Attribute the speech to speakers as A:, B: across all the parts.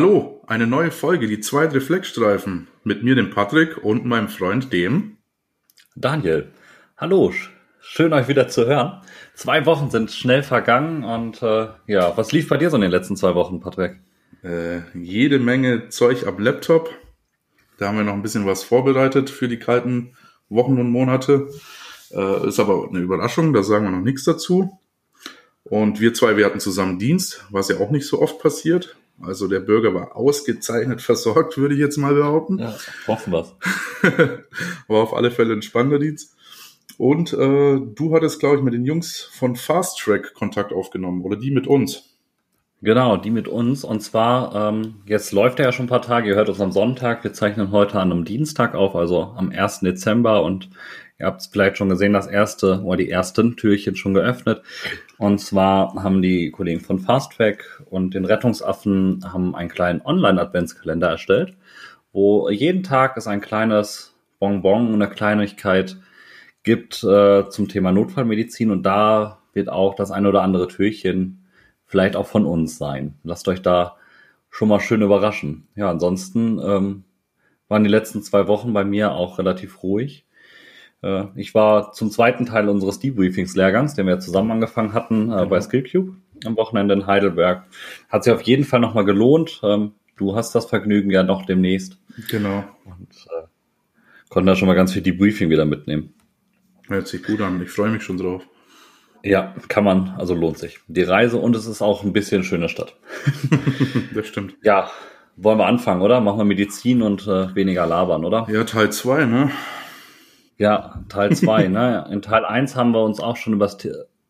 A: Hallo, eine neue Folge, die zweite Reflexstreifen. Mit mir, dem Patrick und meinem Freund, dem
B: Daniel. Hallo, schön euch wieder zu hören. Zwei Wochen sind schnell vergangen und äh, ja, was lief bei dir so in den letzten zwei Wochen, Patrick?
A: Äh, jede Menge Zeug ab Laptop. Da haben wir noch ein bisschen was vorbereitet für die kalten Wochen und Monate. Äh, ist aber eine Überraschung, da sagen wir noch nichts dazu. Und wir zwei, wir hatten zusammen Dienst, was ja auch nicht so oft passiert. Also der Bürger war ausgezeichnet versorgt, würde ich jetzt mal behaupten. Ja,
B: hoffen wir's.
A: war auf alle Fälle ein spannender Dienst. Und äh, du hattest, glaube ich, mit den Jungs von Fast Track Kontakt aufgenommen oder die mit uns.
B: Genau, die mit uns. Und zwar, ähm, jetzt läuft er ja schon ein paar Tage, ihr hört uns am Sonntag, wir zeichnen heute an einem Dienstag auf, also am 1. Dezember. Und ihr habt es vielleicht schon gesehen, das erste oder die ersten Türchen schon geöffnet. Und zwar haben die Kollegen von Fast Track und den Rettungsaffen haben einen kleinen Online-Adventskalender erstellt, wo jeden Tag es ein kleines Bonbon, eine Kleinigkeit gibt äh, zum Thema Notfallmedizin. Und da wird auch das eine oder andere Türchen vielleicht auch von uns sein. Lasst euch da schon mal schön überraschen. Ja, ansonsten ähm, waren die letzten zwei Wochen bei mir auch relativ ruhig. Äh, ich war zum zweiten Teil unseres Debriefings-Lehrgangs, den wir zusammen angefangen hatten äh, mhm. bei Skillcube am Wochenende in Heidelberg. Hat sich auf jeden Fall nochmal gelohnt. Ähm, du hast das Vergnügen ja noch demnächst.
A: Genau.
B: Und äh, konnten da schon mal ganz viel Debriefing wieder mitnehmen.
A: Hört sich gut an. Ich freue mich schon drauf.
B: Ja, kann man, also lohnt sich. Die Reise und es ist auch ein bisschen schöne Stadt.
A: das stimmt.
B: Ja, wollen wir anfangen, oder? Machen wir Medizin und äh, weniger labern, oder?
A: Ja, Teil 2, ne?
B: Ja, Teil 2. ne? In Teil 1 haben wir uns auch schon über das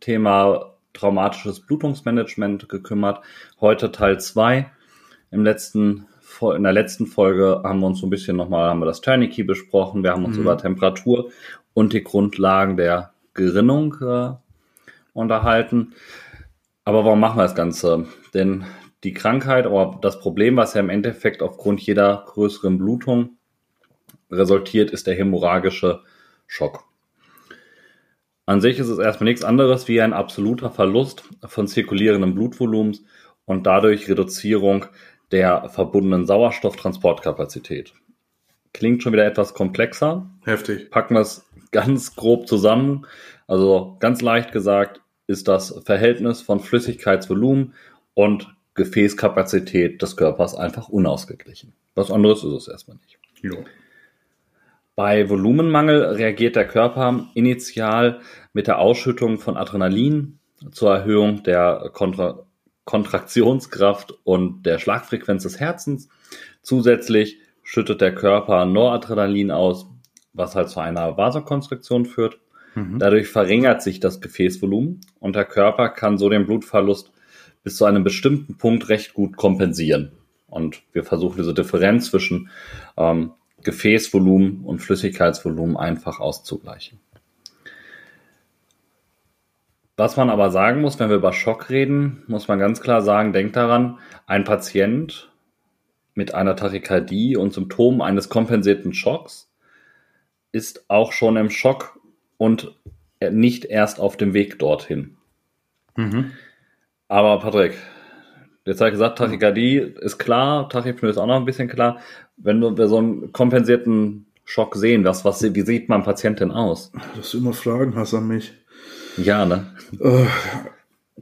B: Thema traumatisches Blutungsmanagement gekümmert. Heute Teil 2. Im letzten, in der letzten Folge haben wir uns so ein bisschen nochmal, haben wir das Tourniquet besprochen. Wir haben uns mhm. über Temperatur und die Grundlagen der Gerinnung äh, unterhalten. Aber warum machen wir das Ganze? Denn die Krankheit oder das Problem, was ja im Endeffekt aufgrund jeder größeren Blutung resultiert, ist der hämorrhagische Schock. An sich ist es erstmal nichts anderes wie ein absoluter Verlust von zirkulierendem Blutvolumens und dadurch Reduzierung der verbundenen Sauerstofftransportkapazität. Klingt schon wieder etwas komplexer.
A: Heftig.
B: Packen wir es ganz grob zusammen. Also ganz leicht gesagt ist das Verhältnis von Flüssigkeitsvolumen und Gefäßkapazität des Körpers einfach unausgeglichen. Was anderes ist es erstmal nicht. Jo. Bei Volumenmangel reagiert der Körper initial mit der Ausschüttung von Adrenalin zur Erhöhung der Kontra Kontraktionskraft und der Schlagfrequenz des Herzens. Zusätzlich schüttet der Körper Noradrenalin aus, was halt zu einer Vasokonstriktion führt. Mhm. Dadurch verringert sich das Gefäßvolumen und der Körper kann so den Blutverlust bis zu einem bestimmten Punkt recht gut kompensieren. Und wir versuchen diese Differenz zwischen ähm, Gefäßvolumen und Flüssigkeitsvolumen einfach auszugleichen. Was man aber sagen muss, wenn wir über Schock reden, muss man ganz klar sagen, denkt daran, ein Patient mit einer Tachykardie und Symptomen eines kompensierten Schocks ist auch schon im Schock und nicht erst auf dem Weg dorthin. Mhm. Aber Patrick, jetzt habe ich gesagt, Tachykardie ist klar, Tachypnoe ist auch noch ein bisschen klar. Wenn wir so einen kompensierten Schock sehen, was, was, wie sieht man Patient denn aus?
A: Dass du immer Fragen hast an mich.
B: Ja, ne?
A: Äh,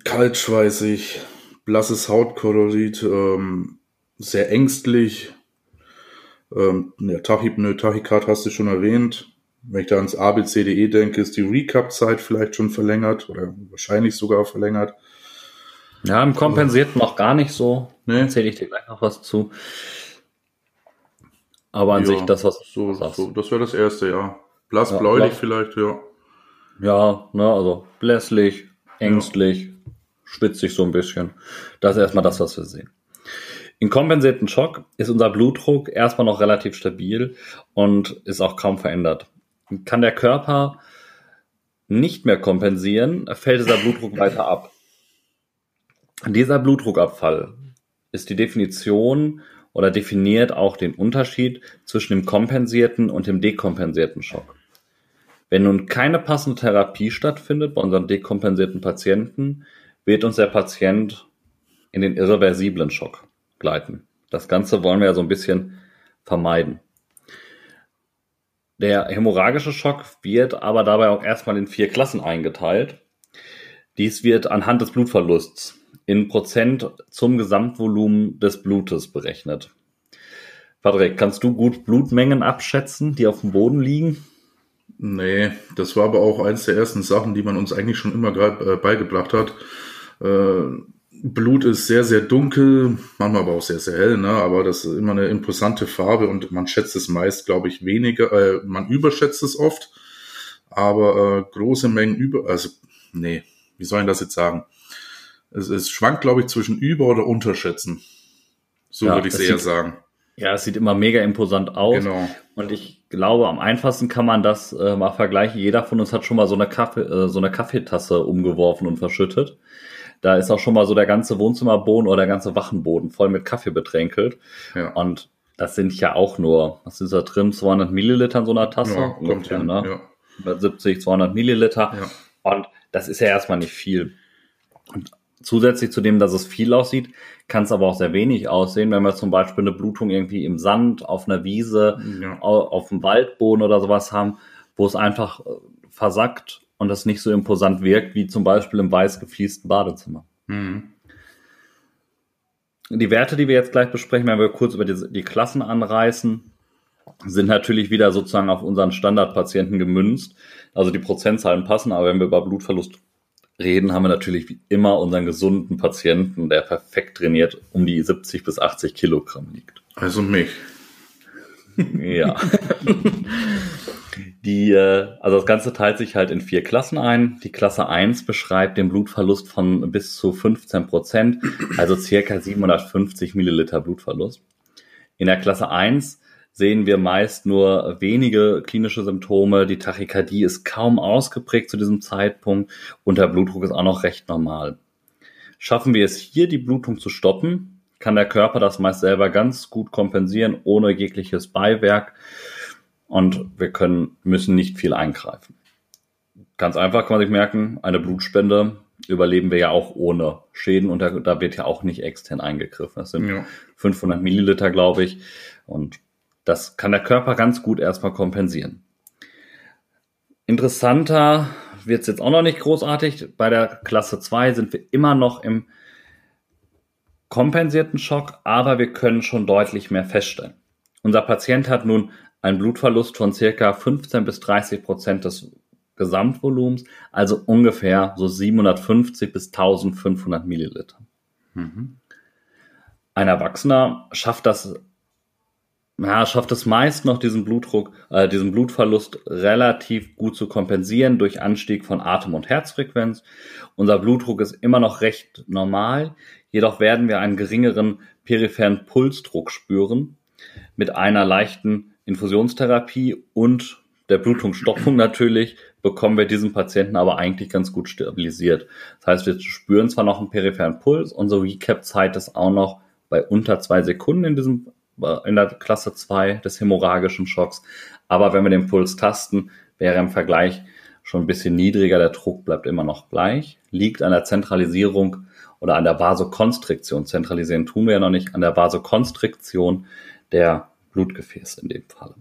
A: kaltschweißig, blasses Hautkolorit, ähm, sehr ängstlich. Ähm, ja, Tachypnoe, Tachykard hast du schon erwähnt. Wenn ich da ans ABCDE denke, ist die Recap-Zeit vielleicht schon verlängert oder wahrscheinlich sogar verlängert.
B: Ja, im Kompensierten noch gar nicht so. Ne? Erzähle ich dir gleich noch was zu. Aber an ja, sich das, was
A: so, so Das wäre das erste, ja. Blass, ja, bläulich vielleicht, ja.
B: Ja, ne, also blässlich, ängstlich, ja. schwitzig so ein bisschen. Das ist erstmal das, was wir sehen. In kompensierten Schock ist unser Blutdruck erstmal noch relativ stabil und ist auch kaum verändert. Kann der Körper nicht mehr kompensieren, fällt dieser Blutdruck weiter ab. Dieser Blutdruckabfall ist die Definition oder definiert auch den Unterschied zwischen dem kompensierten und dem dekompensierten Schock. Wenn nun keine passende Therapie stattfindet bei unseren dekompensierten Patienten, wird uns der Patient in den irreversiblen Schock gleiten. Das Ganze wollen wir ja so ein bisschen vermeiden. Der hämorrhagische Schock wird aber dabei auch erstmal in vier Klassen eingeteilt. Dies wird anhand des Blutverlusts in Prozent zum Gesamtvolumen des Blutes berechnet. Patrick, kannst du gut Blutmengen abschätzen, die auf dem Boden liegen?
A: Nee, das war aber auch eins der ersten Sachen, die man uns eigentlich schon immer äh, beigebracht hat. Äh, Blut ist sehr, sehr dunkel, manchmal aber auch sehr, sehr hell, ne? aber das ist immer eine imposante Farbe und man schätzt es meist, glaube ich, weniger, äh, man überschätzt es oft, aber äh, große Mengen über, also, nee, wie soll ich das jetzt sagen? Es, es schwankt, glaube ich, zwischen über- oder unterschätzen. So ja, würde ich es eher sagen.
B: Ja, es sieht immer mega imposant aus.
A: Genau.
B: Und ich glaube, am einfachsten kann man das äh, mal vergleichen. Jeder von uns hat schon mal so eine, Kaffee, äh, so eine Kaffeetasse umgeworfen und verschüttet. Da ist auch schon mal so der ganze Wohnzimmerboden oder der ganze Wachenboden voll mit Kaffee betränkelt. Ja. Und das sind ja auch nur, was ist da drin, 200 Milliliter in so einer Tasse? Ja, kommt hin, ne? ja. 170, 200 Milliliter. Ja. Und das ist ja erstmal nicht viel. Und zusätzlich zu dem, dass es viel aussieht, kann es aber auch sehr wenig aussehen, wenn wir zum Beispiel eine Blutung irgendwie im Sand, auf einer Wiese, ja. auf dem Waldboden oder sowas haben, wo es einfach äh, versackt und das nicht so imposant wirkt, wie zum Beispiel im weiß gefliesten Badezimmer. Mhm. Die Werte, die wir jetzt gleich besprechen, wenn wir kurz über die, die Klassen anreißen, sind natürlich wieder sozusagen auf unseren Standardpatienten gemünzt. Also die Prozentzahlen passen, aber wenn wir über Blutverlust reden, haben wir natürlich wie immer unseren gesunden Patienten, der perfekt trainiert um die 70 bis 80 Kilogramm liegt.
A: Also mich.
B: Ja. Die, äh, also das Ganze teilt sich halt in vier Klassen ein. Die Klasse 1 beschreibt den Blutverlust von bis zu 15 Prozent, also circa 750 Milliliter Blutverlust. In der Klasse 1 sehen wir meist nur wenige klinische Symptome. Die Tachykardie ist kaum ausgeprägt zu diesem Zeitpunkt und der Blutdruck ist auch noch recht normal. Schaffen wir es hier, die Blutung zu stoppen, kann der Körper das meist selber ganz gut kompensieren, ohne jegliches Beiwerk und wir können, müssen nicht viel eingreifen. Ganz einfach kann man sich merken, eine Blutspende überleben wir ja auch ohne Schäden und da, da wird ja auch nicht extern eingegriffen. Das sind ja. 500 Milliliter, glaube ich. Und das kann der Körper ganz gut erstmal kompensieren. Interessanter wird es jetzt auch noch nicht großartig. Bei der Klasse 2 sind wir immer noch im kompensierten Schock, aber wir können schon deutlich mehr feststellen. Unser Patient hat nun einen Blutverlust von circa 15 bis 30 Prozent des Gesamtvolumens, also ungefähr so 750 bis 1500 Milliliter. Mhm. Ein Erwachsener schafft das, ja, schafft es meist noch diesen Blutdruck, äh, diesen Blutverlust relativ gut zu kompensieren durch Anstieg von Atem- und Herzfrequenz. Unser Blutdruck ist immer noch recht normal, jedoch werden wir einen geringeren peripheren Pulsdruck spüren mit einer leichten Infusionstherapie und der Blutungsstoppung natürlich bekommen wir diesen Patienten aber eigentlich ganz gut stabilisiert. Das heißt, wir spüren zwar noch einen peripheren Puls, unsere Recap-Zeit ist auch noch bei unter zwei Sekunden in diesem in der Klasse 2 des hämorrhagischen Schocks, aber wenn wir den Puls tasten, wäre im Vergleich schon ein bisschen niedriger, der Druck bleibt immer noch gleich, liegt an der Zentralisierung oder an der Vasokonstriktion. Zentralisieren tun wir ja noch nicht, an der Vasokonstriktion der Blutgefäß in dem Fall.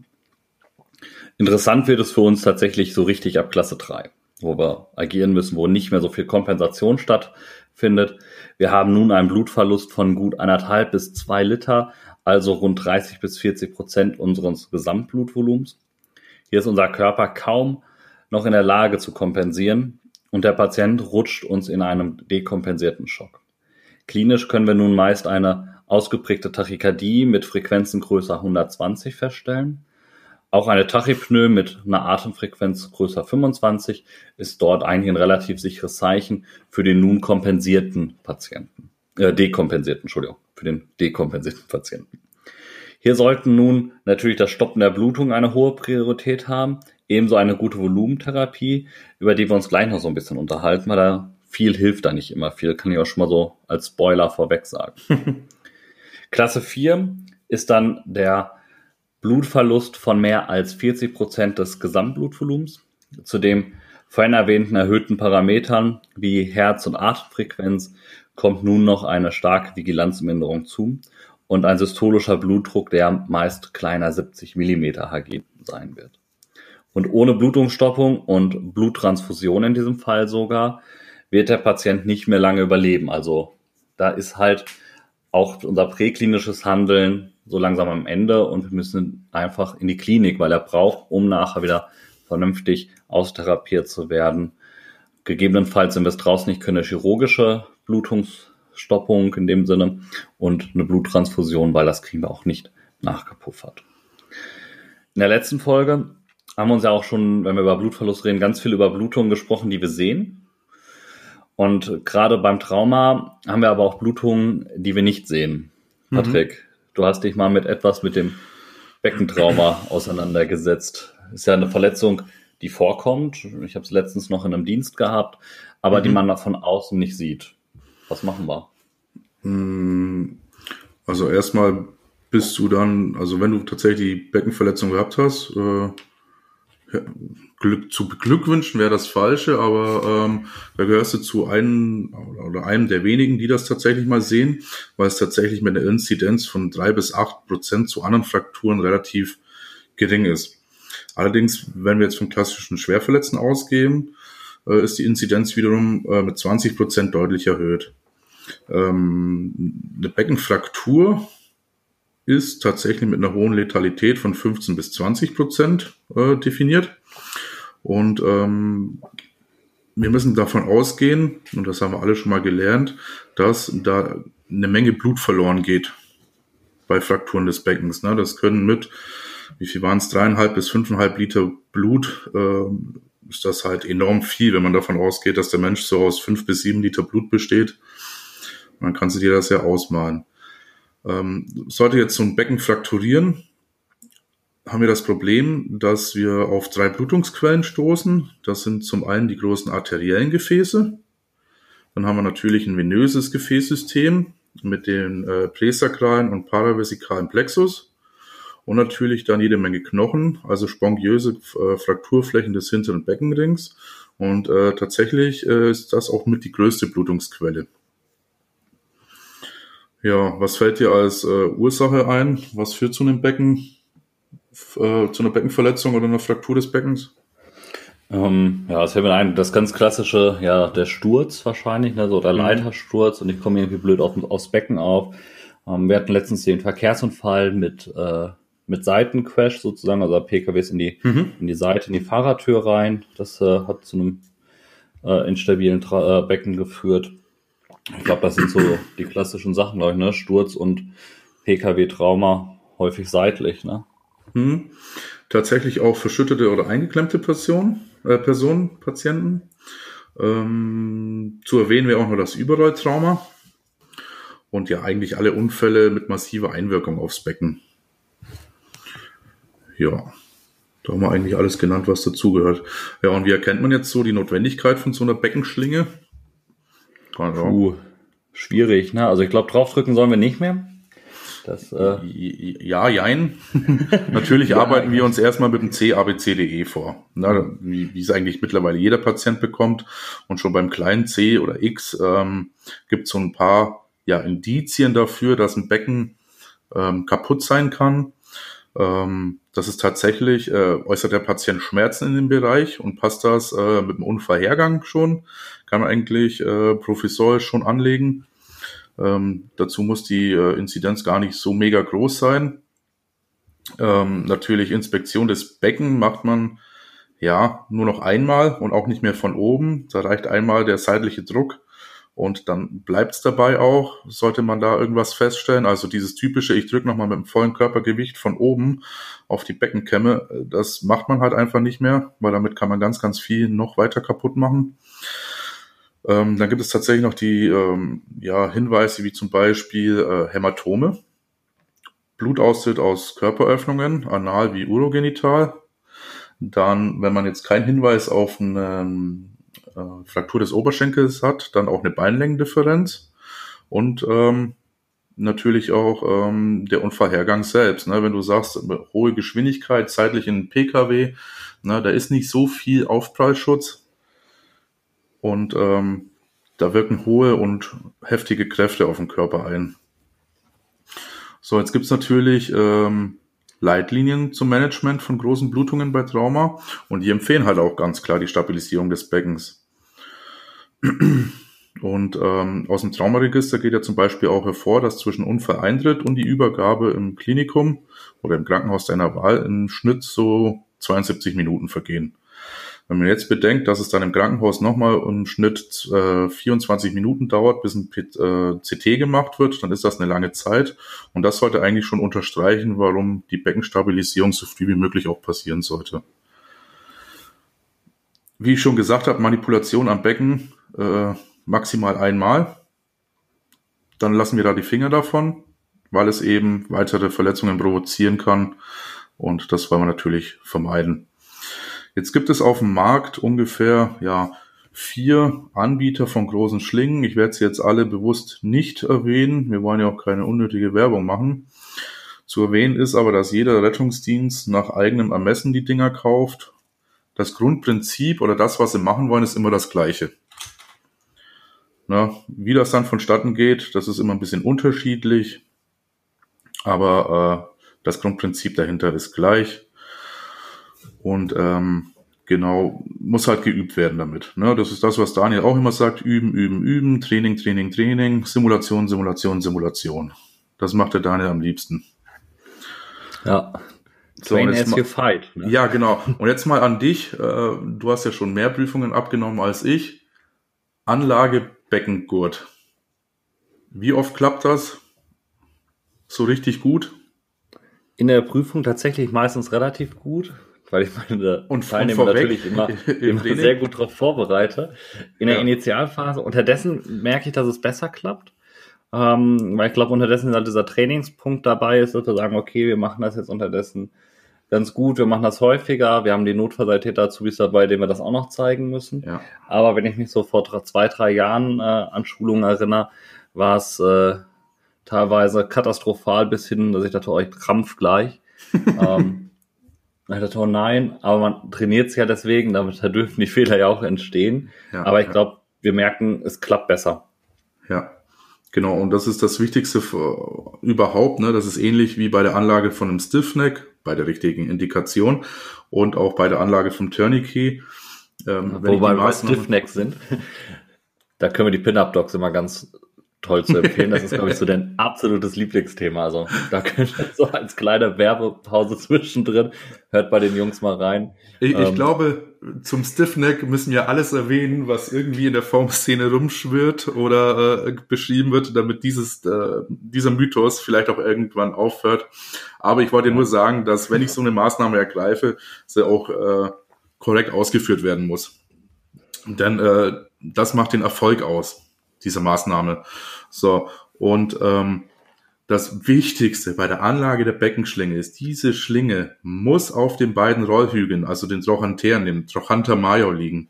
B: Interessant wird es für uns tatsächlich so richtig ab Klasse 3, wo wir agieren müssen, wo nicht mehr so viel Kompensation stattfindet. Wir haben nun einen Blutverlust von gut anderthalb bis zwei Liter, also rund 30 bis 40 Prozent unseres Gesamtblutvolumens. Hier ist unser Körper kaum noch in der Lage zu kompensieren und der Patient rutscht uns in einem dekompensierten Schock. Klinisch können wir nun meist eine ausgeprägte Tachykardie mit Frequenzen größer 120 feststellen. Auch eine Tachypnoe mit einer Atemfrequenz größer 25 ist dort eigentlich ein relativ sicheres Zeichen für den nun kompensierten Patienten. Äh, dekompensierten, Entschuldigung, für den dekompensierten Patienten. Hier sollten nun natürlich das Stoppen der Blutung eine hohe Priorität haben, ebenso eine gute Volumentherapie, über die wir uns gleich noch so ein bisschen unterhalten, weil da viel hilft da nicht immer viel, kann ich auch schon mal so als Spoiler vorweg sagen. Klasse 4 ist dann der Blutverlust von mehr als 40 Prozent des Gesamtblutvolumens. Zu den vorhin erwähnten erhöhten Parametern wie Herz- und Atemfrequenz kommt nun noch eine starke Vigilanzminderung zu. und ein systolischer Blutdruck, der meist kleiner 70 Millimeter Hg sein wird. Und ohne Blutungsstoppung und Bluttransfusion in diesem Fall sogar wird der Patient nicht mehr lange überleben. Also da ist halt auch unser präklinisches Handeln so langsam am Ende und wir müssen einfach in die Klinik, weil er braucht, um nachher wieder vernünftig austherapiert zu werden. Gegebenenfalls, wenn wir es draußen nicht können, eine chirurgische Blutungsstoppung in dem Sinne und eine Bluttransfusion, weil das kriegen wir auch nicht nachgepuffert. In der letzten Folge haben wir uns ja auch schon, wenn wir über Blutverlust reden, ganz viel über Blutungen gesprochen, die wir sehen. Und gerade beim Trauma haben wir aber auch Blutungen, die wir nicht sehen. Mhm. Patrick, mhm. du hast dich mal mit etwas mit dem Beckentrauma auseinandergesetzt. Ist ja eine Verletzung, die vorkommt. Ich habe es letztens noch in einem Dienst gehabt, aber mhm. die man von außen nicht sieht. Was machen wir?
A: Mm, also erstmal bist du dann, also wenn du tatsächlich die Beckenverletzung gehabt hast, äh, Glück, zu beglückwünschen wäre das Falsche, aber ähm, da gehörst du zu einem oder einem der wenigen, die das tatsächlich mal sehen, weil es tatsächlich mit einer Inzidenz von drei bis acht Prozent zu anderen Frakturen relativ gering ist. Allerdings, wenn wir jetzt von klassischen Schwerverletzten ausgehen, äh, ist die Inzidenz wiederum äh, mit 20 Prozent deutlich erhöht. Ähm, eine Beckenfraktur ist tatsächlich mit einer hohen Letalität von 15 bis 20 Prozent äh, definiert. Und ähm, wir müssen davon ausgehen, und das haben wir alle schon mal gelernt, dass da eine Menge Blut verloren geht bei Frakturen des Beckens. Ne? Das können mit, wie viel waren es, dreieinhalb bis fünfeinhalb Liter Blut, äh, ist das halt enorm viel, wenn man davon ausgeht, dass der Mensch so aus fünf bis sieben Liter Blut besteht. Man kann sich dir das ja ausmalen. Ähm, sollte jetzt so ein Becken frakturieren, haben wir das Problem, dass wir auf drei Blutungsquellen stoßen. Das sind zum einen die großen arteriellen Gefäße. Dann haben wir natürlich ein venöses Gefäßsystem mit den äh, präsakralen und paravesikalen Plexus. Und natürlich dann jede Menge Knochen, also spongiöse äh, Frakturflächen des hinteren Beckenrings. Und äh, tatsächlich äh, ist das auch mit die größte Blutungsquelle. Ja, was fällt dir als äh, Ursache ein? Was führt zu einem Becken, äh, zu einer Beckenverletzung oder einer Fraktur des Beckens?
B: Ähm, ja, es fällt mir ein, das ganz klassische, ja, der Sturz wahrscheinlich, ne, so der mhm. Leitersturz und ich komme irgendwie blöd auf, aufs Becken auf. Ähm, wir hatten letztens den Verkehrsunfall mit, äh, mit Seitencrash sozusagen, also PKWs in die, mhm. in die Seite, in die Fahrradtür rein. Das äh, hat zu einem äh, instabilen Tra äh, Becken geführt. Ich glaube, das sind so die klassischen Sachen, glaube ich, ne? Sturz und PKW-Trauma häufig seitlich, ne?
A: Hm. Tatsächlich auch verschüttete oder eingeklemmte Personen, äh, Personen, Patienten. Ähm, zu erwähnen wäre auch noch das Überrolltrauma. Und ja, eigentlich alle Unfälle mit massiver Einwirkung aufs Becken. Ja, da haben wir eigentlich alles genannt, was dazugehört. Ja, und wie erkennt man jetzt so die Notwendigkeit von so einer Beckenschlinge?
B: Puh, schwierig, ne? Also ich glaube, draufdrücken sollen wir nicht mehr.
A: Das, äh ja, jein. Natürlich ja, arbeiten wir uns erstmal mit dem C-ABCDE vor. Na, wie, wie es eigentlich mittlerweile jeder Patient bekommt. Und schon beim kleinen C oder X ähm, gibt es so ein paar ja, Indizien dafür, dass ein Becken ähm, kaputt sein kann. Ähm, das ist tatsächlich, äh, äußert der Patient Schmerzen in dem Bereich und passt das äh, mit dem Unfallhergang schon, kann man eigentlich äh, Professor schon anlegen. Ähm, dazu muss die äh, Inzidenz gar nicht so mega groß sein. Ähm, natürlich Inspektion des Becken macht man ja nur noch einmal und auch nicht mehr von oben. Da reicht einmal der seitliche Druck und dann bleibt's dabei auch, sollte man da irgendwas feststellen. Also dieses typische, ich drücke nochmal mit dem vollen Körpergewicht von oben auf die Beckenkämme, das macht man halt einfach nicht mehr, weil damit kann man ganz, ganz viel noch weiter kaputt machen. Ähm, dann gibt es tatsächlich noch die ähm, ja, Hinweise wie zum Beispiel äh, Hämatome, Blutaustritt aus Körperöffnungen, anal wie urogenital. Dann, wenn man jetzt keinen Hinweis auf eine äh, Fraktur des Oberschenkels hat, dann auch eine Beinlängendifferenz und ähm, natürlich auch ähm, der Unfallhergang selbst. Ne? Wenn du sagst, hohe Geschwindigkeit, zeitlich in Pkw, ne, da ist nicht so viel Aufprallschutz, und ähm, da wirken hohe und heftige Kräfte auf den Körper ein. So, jetzt gibt's natürlich ähm, Leitlinien zum Management von großen Blutungen bei Trauma und die empfehlen halt auch ganz klar die Stabilisierung des Beckens. Und ähm, aus dem Traumaregister geht ja zum Beispiel auch hervor, dass zwischen Unfalleintritt und die Übergabe im Klinikum oder im Krankenhaus deiner Wahl im Schnitt so 72 Minuten vergehen. Wenn man jetzt bedenkt, dass es dann im Krankenhaus nochmal im Schnitt äh, 24 Minuten dauert, bis ein äh, CT gemacht wird, dann ist das eine lange Zeit. Und das sollte eigentlich schon unterstreichen, warum die Beckenstabilisierung so früh wie möglich auch passieren sollte. Wie ich schon gesagt habe, Manipulation am Becken äh, maximal einmal. Dann lassen wir da die Finger davon, weil es eben weitere Verletzungen provozieren kann. Und das wollen wir natürlich vermeiden. Jetzt gibt es auf dem Markt ungefähr, ja, vier Anbieter von großen Schlingen. Ich werde sie jetzt alle bewusst nicht erwähnen. Wir wollen ja auch keine unnötige Werbung machen. Zu erwähnen ist aber, dass jeder Rettungsdienst nach eigenem Ermessen die Dinger kauft. Das Grundprinzip oder das, was sie machen wollen, ist immer das gleiche. Na, wie das dann vonstatten geht, das ist immer ein bisschen unterschiedlich. Aber äh, das Grundprinzip dahinter ist gleich. Und ähm, genau, muss halt geübt werden damit. Ne? Das ist das, was Daniel auch immer sagt, üben, üben, üben, Training, Training, Training, Simulation, Simulation, Simulation. Das macht der Daniel am liebsten.
B: Ja. So, Train as you fight.
A: Ne? Ja, genau. Und jetzt mal an dich. Äh, du hast ja schon mehr Prüfungen abgenommen als ich. Anlage Beckengurt. Wie oft klappt das? So richtig gut?
B: In der Prüfung tatsächlich meistens relativ gut weil ich meine und Teilnehmer und natürlich immer, immer sehr gut darauf vorbereite. In der ja. Initialphase, unterdessen merke ich, dass es besser klappt. Ähm, weil ich glaube, unterdessen halt dieser Trainingspunkt dabei ist, dass wir sagen, okay, wir machen das jetzt unterdessen ganz gut, wir machen das häufiger, wir haben die Notfallsanitäter Azubis dabei, denen wir das auch noch zeigen müssen. Ja. Aber wenn ich mich so vor zwei, drei Jahren äh, an Schulungen erinnere, war es äh, teilweise katastrophal bis hin, dass ich dachte, euch oh, krampf gleich. ähm, ich dachte, oh nein, aber man trainiert es ja deswegen, damit da dürfen die Fehler ja auch entstehen. Ja, aber ich ja. glaube, wir merken, es klappt besser.
A: Ja, genau. Und das ist das Wichtigste für, überhaupt. Ne? Das ist ähnlich wie bei der Anlage von einem Stiffneck, bei der richtigen Indikation und auch bei der Anlage vom Tourniquet.
B: Ähm, Wobei wir Stiffneck sind. da können wir die Pin-Up-Docs immer ganz toll zu empfehlen. Das ist, glaube ich, so dein absolutes Lieblingsthema. Also da könnt ihr so als kleine Werbepause zwischendrin, hört bei den Jungs mal rein.
A: Ich, ich ähm, glaube, zum Stiffneck müssen wir alles erwähnen, was irgendwie in der Formszene rumschwirrt oder äh, beschrieben wird, damit dieses, äh, dieser Mythos vielleicht auch irgendwann aufhört. Aber ich wollte nur sagen, dass wenn ich so eine Maßnahme ergreife, sie auch äh, korrekt ausgeführt werden muss. Denn äh, das macht den Erfolg aus diese Maßnahme. So, und ähm, das Wichtigste bei der Anlage der Beckenschlinge ist, diese Schlinge muss auf den beiden Rollhügeln, also den Trochanteren, dem Trochanter major liegen.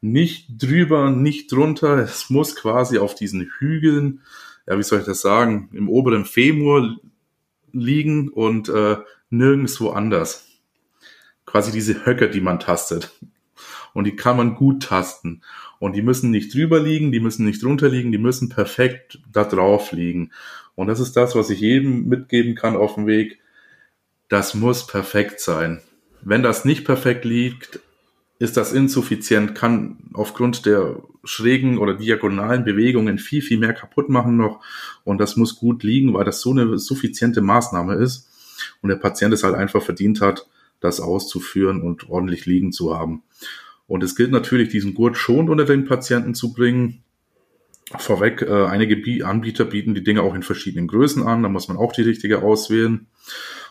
A: Nicht drüber, nicht drunter, es muss quasi auf diesen Hügeln, ja, wie soll ich das sagen, im oberen Femur liegen und äh, nirgendwo anders. Quasi diese Höcker, die man tastet. Und die kann man gut tasten. Und die müssen nicht drüber liegen, die müssen nicht drunter liegen, die müssen perfekt da drauf liegen. Und das ist das, was ich jedem mitgeben kann auf dem Weg. Das muss perfekt sein. Wenn das nicht perfekt liegt, ist das insuffizient, kann aufgrund der schrägen oder diagonalen Bewegungen viel, viel mehr kaputt machen noch. Und das muss gut liegen, weil das so eine suffiziente Maßnahme ist. Und der Patient es halt einfach verdient hat, das auszuführen und ordentlich liegen zu haben. Und es gilt natürlich, diesen Gurt schon unter den Patienten zu bringen. Vorweg, äh, einige Anbieter bieten die Dinge auch in verschiedenen Größen an, da muss man auch die richtige auswählen.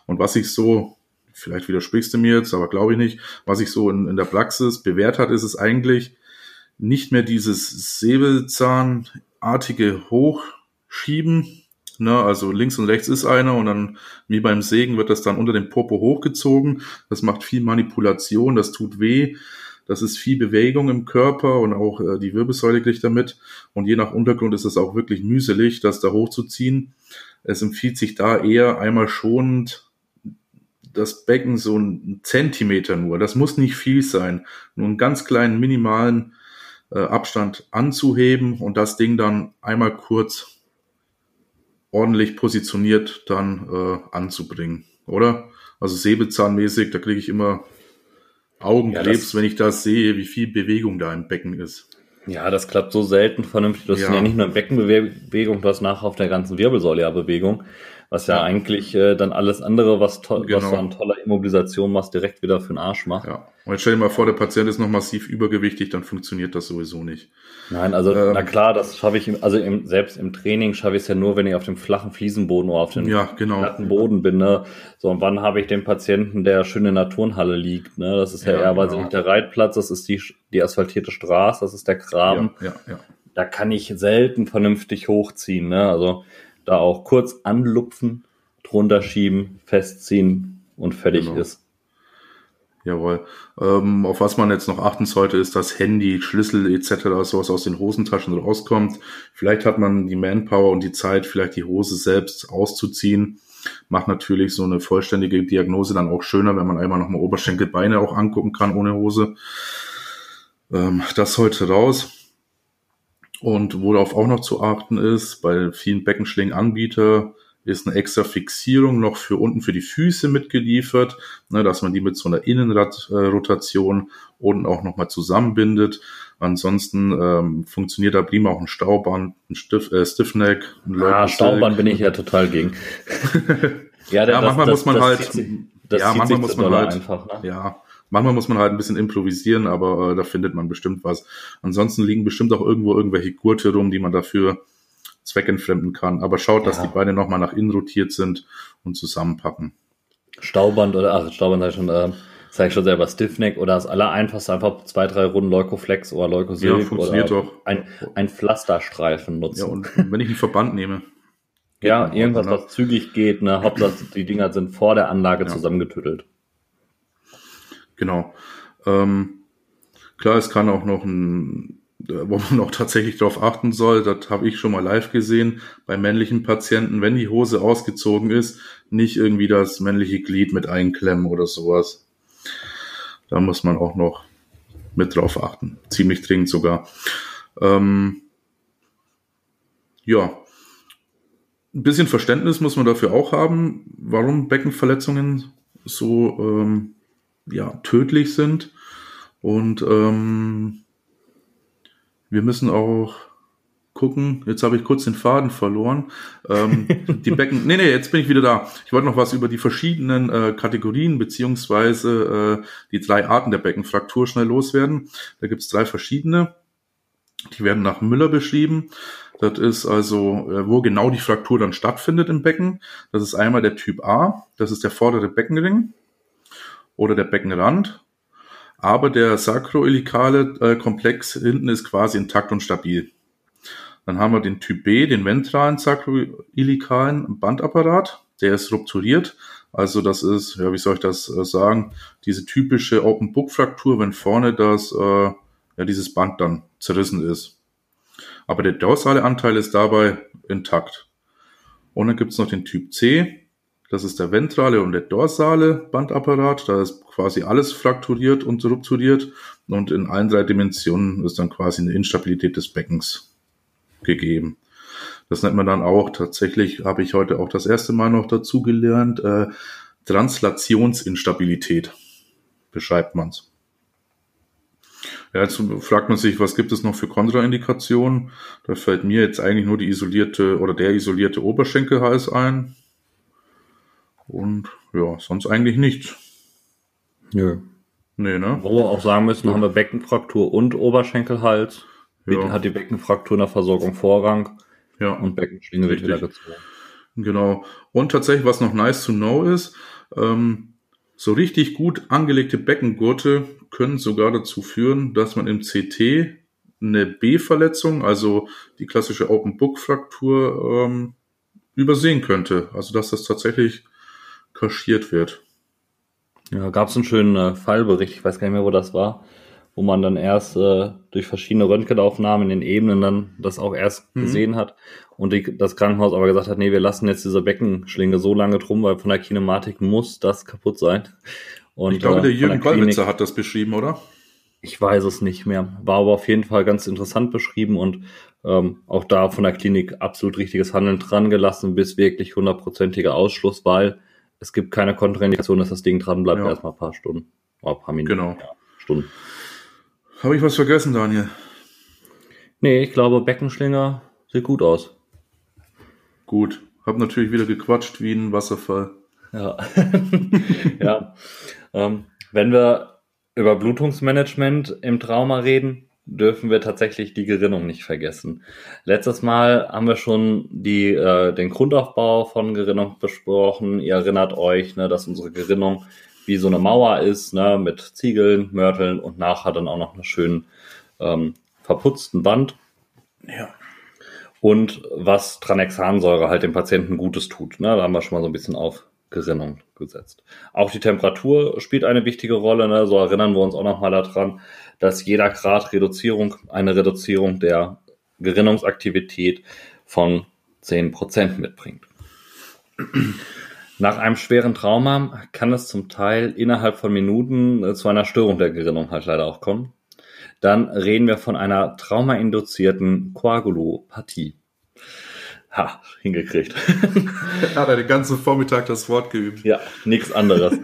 A: Und was ich so, vielleicht widersprichst du mir jetzt, aber glaube ich nicht, was sich so in, in der Praxis bewährt hat, ist es eigentlich nicht mehr dieses Säbelzahnartige Hochschieben, Ne, also links und rechts ist einer und dann wie beim Sägen wird das dann unter dem Popo hochgezogen. Das macht viel Manipulation, das tut weh. Das ist viel Bewegung im Körper und auch äh, die Wirbelsäule kriegt damit. Und je nach Untergrund ist es auch wirklich mühselig, das da hochzuziehen. Es empfiehlt sich da eher einmal schonend das Becken so einen Zentimeter nur. Das muss nicht viel sein. Nur einen ganz kleinen minimalen äh, Abstand anzuheben und das Ding dann einmal kurz ordentlich positioniert dann äh, anzubringen, oder? Also säbezahnmäßig, da kriege ich immer Augenkrebs, ja, wenn ich das sehe, wie viel Bewegung da im Becken ist.
B: Ja, das klappt so selten vernünftig. Du hast ja, ja nicht nur Beckenbewegung, du hast nachher auf der ganzen Wirbelsäule ja Bewegung, was ja, ja. eigentlich äh, dann alles andere, was, to genau. was du an toller Immobilisation machst, direkt wieder für den Arsch macht.
A: Ja. Und jetzt stell dir mal vor, der Patient ist noch massiv übergewichtig, dann funktioniert das sowieso nicht.
B: Nein, also ähm, na klar, das schaffe ich, also im, selbst im Training schaffe ich es ja nur, wenn ich auf dem flachen Fliesenboden oder auf dem
A: ja, genau.
B: glatten Boden bin. Ne? So, und wann habe ich den Patienten, der schön in der Turnhalle liegt? Ne? Das ist ja, ja eher, genau. weiß ich nicht, der Reitplatz, das ist die, die asphaltierte Straße, das ist der Graben.
A: Ja, ja, ja.
B: Da kann ich selten vernünftig hochziehen. Ne? Also da auch kurz anlupfen, drunter schieben, festziehen und fertig genau. ist.
A: Jawohl. Ähm, auf was man jetzt noch achten sollte, ist das Handy, Schlüssel etc., sowas aus den Hosentaschen rauskommt. Vielleicht hat man die Manpower und die Zeit, vielleicht die Hose selbst auszuziehen. Macht natürlich so eine vollständige Diagnose dann auch schöner, wenn man einmal nochmal Oberschenkel, Beine auch angucken kann ohne Hose. Ähm, das sollte raus. Und worauf auch noch zu achten ist, bei vielen Beckenschlingenanbieter ist eine extra Fixierung noch für unten für die Füße mitgeliefert, ne, dass man die mit so einer Innenradrotation unten auch nochmal zusammenbindet. Ansonsten ähm, funktioniert da prima auch ein Stauband, ein Stiff, äh, Stiffneck.
B: Ein ah, Stauband bin ich ja total gegen.
A: ja, der, ja, manchmal das, muss man halt, sich, ja, manchmal muss man halt, einfach, ne? ja, manchmal muss man halt ein bisschen improvisieren, aber äh, da findet man bestimmt was. Ansonsten liegen bestimmt auch irgendwo irgendwelche Gurte rum, die man dafür zweckentfremden kann. Aber schaut, dass die Beine nochmal nach innen rotiert sind und zusammenpacken.
B: Stauband oder, ach, Stauband sag ich schon, äh, sag ich schon selber, Stiffneck oder das Allereinfachste einfach zwei, drei Runden Leukoflex oder Leukosilk ja,
A: funktioniert
B: oder
A: doch.
B: Ein, ein Pflasterstreifen nutzen. Ja,
A: und wenn ich einen Verband nehme.
B: ja, irgendwas, ne? was zügig geht, ne? Hauptsache die Dinger sind vor der Anlage ja. zusammengetüttelt.
A: Genau. Ähm, klar, es kann auch noch ein wo man auch tatsächlich darauf achten soll, das habe ich schon mal live gesehen, bei männlichen Patienten, wenn die Hose ausgezogen ist, nicht irgendwie das männliche Glied mit einklemmen oder sowas. Da muss man auch noch mit drauf achten. Ziemlich dringend sogar. Ähm, ja. Ein bisschen Verständnis muss man dafür auch haben, warum Beckenverletzungen so ähm, ja, tödlich sind. Und ähm, wir müssen auch gucken. Jetzt habe ich kurz den Faden verloren. Ähm, die Becken. Nee, nee, jetzt bin ich wieder da. Ich wollte noch was über die verschiedenen äh, Kategorien beziehungsweise äh, die drei Arten der Beckenfraktur schnell loswerden. Da gibt es drei verschiedene. Die werden nach Müller beschrieben. Das ist also, äh, wo genau die Fraktur dann stattfindet im Becken. Das ist einmal der Typ A, das ist der vordere Beckenring oder der Beckenrand aber der sakroilikale äh, Komplex hinten ist quasi intakt und stabil. Dann haben wir den Typ B, den ventralen sakroilikalen Bandapparat, der ist rupturiert. Also das ist, ja, wie soll ich das äh, sagen, diese typische Open Book Fraktur, wenn vorne das, äh, ja, dieses Band dann zerrissen ist. Aber der dorsale Anteil ist dabei intakt. Und dann gibt's noch den Typ C, das ist der ventrale und der dorsale Bandapparat. Da ist quasi alles frakturiert und rupturiert. Und in allen drei Dimensionen ist dann quasi eine Instabilität des Beckens gegeben. Das nennt man dann auch tatsächlich, habe ich heute auch das erste Mal noch dazu gelernt, äh, Translationsinstabilität beschreibt man's. Ja, jetzt fragt man sich, was gibt es noch für Kontraindikationen? Da fällt mir jetzt eigentlich nur die isolierte oder der isolierte Oberschenkelhals ein. Und ja, sonst eigentlich nichts.
B: Nö. Nee, ne? Wo wir auch sagen müssen, ja. haben wir Beckenfraktur und Oberschenkelhals. Ja. Hat die Beckenfraktur in der Versorgung Vorrang.
A: Ja.
B: Und Beckenschlinge wird wieder gezogen.
A: Genau. Und tatsächlich, was noch nice to know ist, ähm, so richtig gut angelegte Beckengurte können sogar dazu führen, dass man im CT eine B-Verletzung, also die klassische Open Book Fraktur, ähm, übersehen könnte. Also dass das tatsächlich kaschiert wird.
B: Ja, gab es einen schönen äh, Fallbericht, ich weiß gar nicht mehr, wo das war, wo man dann erst äh, durch verschiedene Röntgenaufnahmen in den Ebenen dann das auch erst mhm. gesehen hat und die, das Krankenhaus aber gesagt hat, nee, wir lassen jetzt diese Beckenschlinge so lange drum, weil von der Kinematik muss das kaputt sein.
A: Und, ich glaube, der äh, Jürgen Gollwitzer hat das beschrieben, oder?
B: Ich weiß es nicht mehr. War aber auf jeden Fall ganz interessant beschrieben und ähm, auch da von der Klinik absolut richtiges Handeln dran gelassen, bis wirklich hundertprozentiger Ausschluss, weil es gibt keine Kontraindikation, dass das Ding dran bleibt, ja. erstmal ein paar Stunden. Ein paar Minuten.
A: Genau. Ja, Stunden. Habe ich was vergessen, Daniel?
B: Nee, ich glaube, Beckenschlinger sieht gut aus.
A: Gut. Hab natürlich wieder gequatscht wie ein Wasserfall.
B: Ja. ja. Ähm, wenn wir über Blutungsmanagement im Trauma reden, dürfen wir tatsächlich die Gerinnung nicht vergessen. Letztes Mal haben wir schon die, äh, den Grundaufbau von Gerinnung besprochen. Ihr erinnert euch, ne, dass unsere Gerinnung wie so eine Mauer ist, ne, mit Ziegeln, Mörteln und nachher dann auch noch eine schön ähm, verputzten Wand.
A: Ja.
B: Und was Tranexansäure halt dem Patienten Gutes tut. Ne? Da haben wir schon mal so ein bisschen auf Gerinnung gesetzt. Auch die Temperatur spielt eine wichtige Rolle. Ne? So erinnern wir uns auch nochmal daran, dass jeder Grad Reduzierung eine Reduzierung der Gerinnungsaktivität von 10% mitbringt. Nach einem schweren Trauma kann es zum Teil innerhalb von Minuten äh, zu einer Störung der Gerinnung halt leider auch kommen. Dann reden wir von einer traumainduzierten Koagulopathie. Ha, hingekriegt.
A: Hat er den ganzen Vormittag das Wort geübt.
B: Ja, nichts anderes.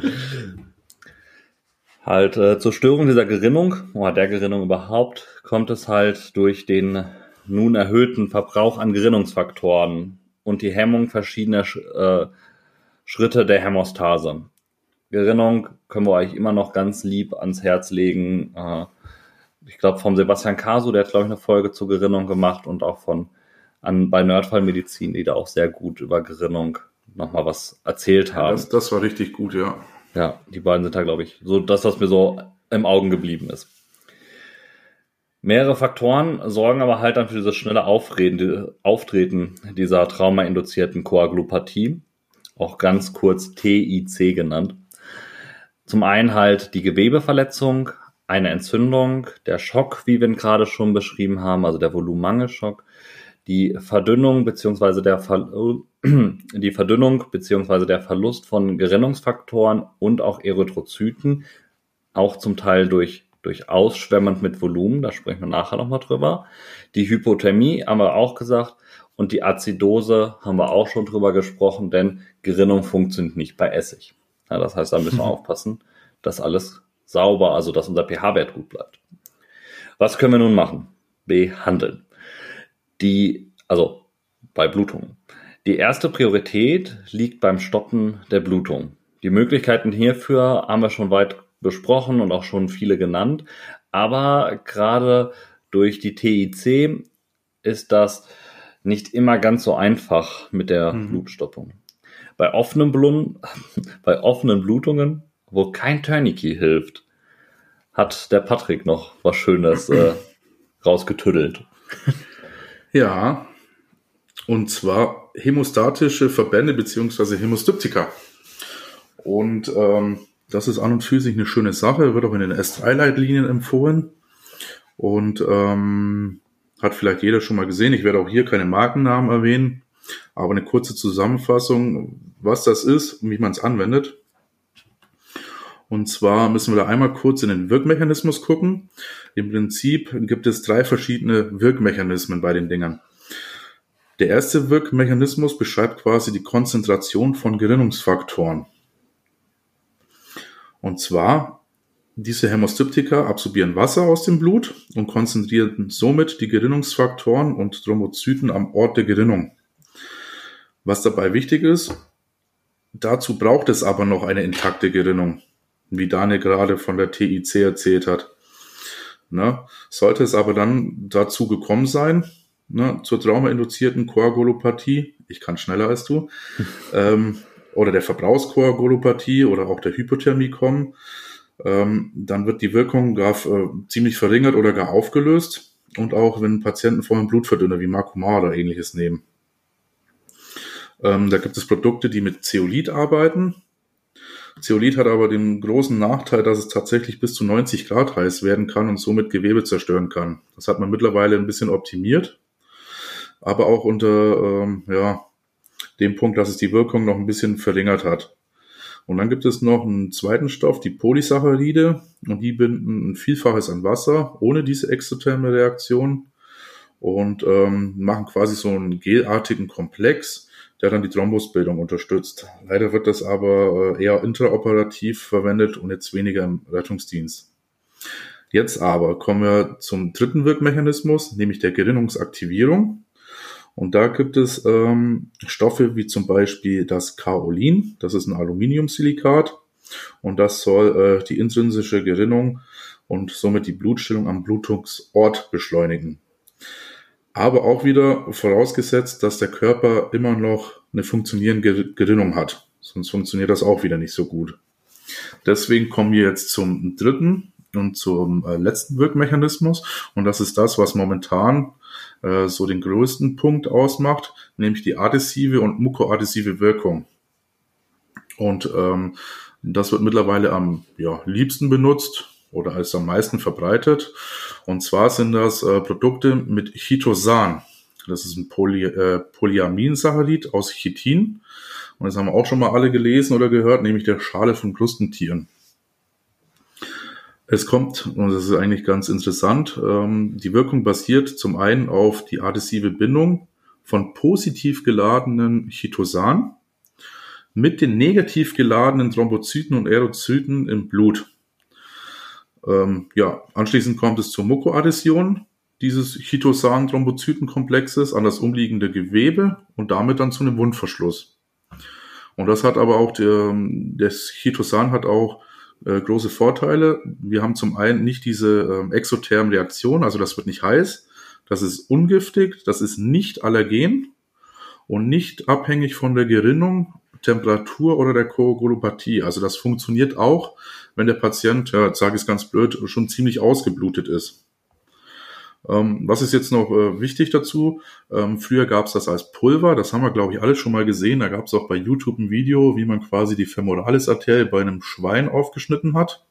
B: Halt äh, zur Störung dieser Gerinnung, oder der Gerinnung überhaupt, kommt es halt durch den nun erhöhten Verbrauch an Gerinnungsfaktoren und die Hemmung verschiedener äh, Schritte der Hämostase. Gerinnung können wir euch immer noch ganz lieb ans Herz legen. Äh, ich glaube, vom Sebastian Caso, der hat, glaube ich, eine Folge zur Gerinnung gemacht und auch von an, bei Nerdfallmedizin, die da auch sehr gut über Gerinnung nochmal was erzählt haben. Ja,
A: das, das war richtig gut, ja.
B: Ja, die beiden sind da, glaube ich, so das, was mir so im Augen geblieben ist. Mehrere Faktoren sorgen aber halt dann für dieses schnelle Aufreden, Auftreten dieser traumainduzierten Koaglopathie, auch ganz kurz TIC genannt. Zum einen halt die Gewebeverletzung, eine Entzündung, der Schock, wie wir ihn gerade schon beschrieben haben, also der Volumenmangelschock, die Verdünnung beziehungsweise der Ver die Verdünnung beziehungsweise der Verlust von Gerinnungsfaktoren und auch Erythrozyten, auch zum Teil durch durch ausschwemmend mit Volumen, da sprechen wir nachher nochmal drüber. Die Hypothermie haben wir auch gesagt und die Azidose haben wir auch schon drüber gesprochen, denn Gerinnung funktioniert nicht bei Essig. Ja, das heißt, da müssen wir mhm. aufpassen, dass alles sauber, also dass unser pH-Wert gut bleibt. Was können wir nun machen? Behandeln die, also bei Blutungen. Die erste Priorität liegt beim Stoppen der Blutung. Die Möglichkeiten hierfür haben wir schon weit besprochen und auch schon viele genannt. Aber gerade durch die TIC ist das nicht immer ganz so einfach mit der mhm. Blutstoppung. Bei offenen, Blun bei offenen Blutungen, wo kein Tourniquet hilft, hat der Patrick noch was Schönes äh, rausgetüddelt.
A: Ja, und zwar hämostatische Verbände beziehungsweise Hämostyptika. Und ähm, das ist an und für sich eine schöne Sache, wird auch in den S3-Leitlinien empfohlen. Und ähm, hat vielleicht jeder schon mal gesehen. Ich werde auch hier keine Markennamen erwähnen, aber eine kurze Zusammenfassung, was das ist und wie man es anwendet. Und zwar müssen wir da einmal kurz in den Wirkmechanismus gucken. Im Prinzip gibt es drei verschiedene Wirkmechanismen bei den Dingern. Der erste Wirkmechanismus beschreibt quasi die Konzentration von Gerinnungsfaktoren. Und zwar, diese Hämostyptika absorbieren Wasser aus dem Blut und konzentrieren somit die Gerinnungsfaktoren und Thrombozyten am Ort der Gerinnung. Was dabei wichtig ist, dazu braucht es aber noch eine intakte Gerinnung wie Daniel gerade von der TIC erzählt hat. Ne? Sollte es aber dann dazu gekommen sein, ne, zur traumainduzierten Koagulopathie, ich kann schneller als du, ähm, oder der Verbrauchskoagulopathie oder auch der Hypothermie kommen, ähm, dann wird die Wirkung gar äh, ziemlich verringert oder gar aufgelöst. Und auch wenn Patienten vorher Blutverdünner wie Makuma oder ähnliches nehmen. Ähm, da gibt es Produkte, die mit Zeolit arbeiten. Zeolit hat aber den großen Nachteil, dass es tatsächlich bis zu 90 Grad heiß werden kann und somit Gewebe zerstören kann. Das hat man mittlerweile ein bisschen optimiert, aber auch unter ähm, ja, dem Punkt, dass es die Wirkung noch ein bisschen verringert hat. Und dann gibt es noch einen zweiten Stoff, die Polysaccharide und die binden ein Vielfaches an Wasser ohne diese exotherme Reaktion und ähm, machen quasi so einen gelartigen Komplex, der dann die Thrombusbildung unterstützt. Leider wird das aber äh, eher intraoperativ verwendet und jetzt weniger im Rettungsdienst. Jetzt aber kommen wir zum dritten Wirkmechanismus, nämlich der Gerinnungsaktivierung. Und da gibt es ähm, Stoffe wie zum Beispiel das Kaolin, das ist ein Aluminiumsilikat und das soll äh, die intrinsische Gerinnung und somit die Blutstillung am Blutungsort beschleunigen. Aber auch wieder vorausgesetzt, dass der Körper immer noch eine funktionierende Gerinnung hat. Sonst funktioniert das auch wieder nicht so gut. Deswegen kommen wir jetzt zum dritten und zum äh, letzten Wirkmechanismus. Und das ist das, was momentan äh, so den größten Punkt ausmacht, nämlich die adhesive und mukoadhesive Wirkung. Und ähm, das wird mittlerweile am ja, liebsten benutzt oder als am meisten verbreitet. Und zwar sind das äh, Produkte mit Chitosan. Das ist ein Poly, äh, Polyaminsaccharid aus Chitin. Und das haben wir auch schon mal alle gelesen oder gehört, nämlich der Schale von Krustentieren. Es kommt, und das ist eigentlich ganz interessant, ähm, die Wirkung basiert zum einen auf die adhesive Bindung von positiv geladenen Chitosan mit den negativ geladenen Thrombozyten und Erythrozyten im Blut. Ähm, ja, anschließend kommt es zur Mukoadhäsion dieses Chitosan-Thrombozytenkomplexes an das umliegende Gewebe und damit dann zu einem Wundverschluss. Und das hat aber auch, der, das Chitosan hat auch äh, große Vorteile. Wir haben zum einen nicht diese ähm, exothermen Reaktionen, also das wird nicht heiß, das ist ungiftig, das ist nicht allergen und nicht abhängig von der Gerinnung, Temperatur oder der Koagulopathie. Also das funktioniert auch, wenn der Patient, ja, sage ich es ganz blöd, schon ziemlich ausgeblutet ist. Ähm, was ist jetzt noch äh, wichtig dazu? Ähm, früher gab es das als Pulver, das haben wir, glaube ich, alle schon mal gesehen. Da gab es auch bei YouTube ein Video, wie man quasi die Femoralis-Arterie bei einem Schwein aufgeschnitten hat.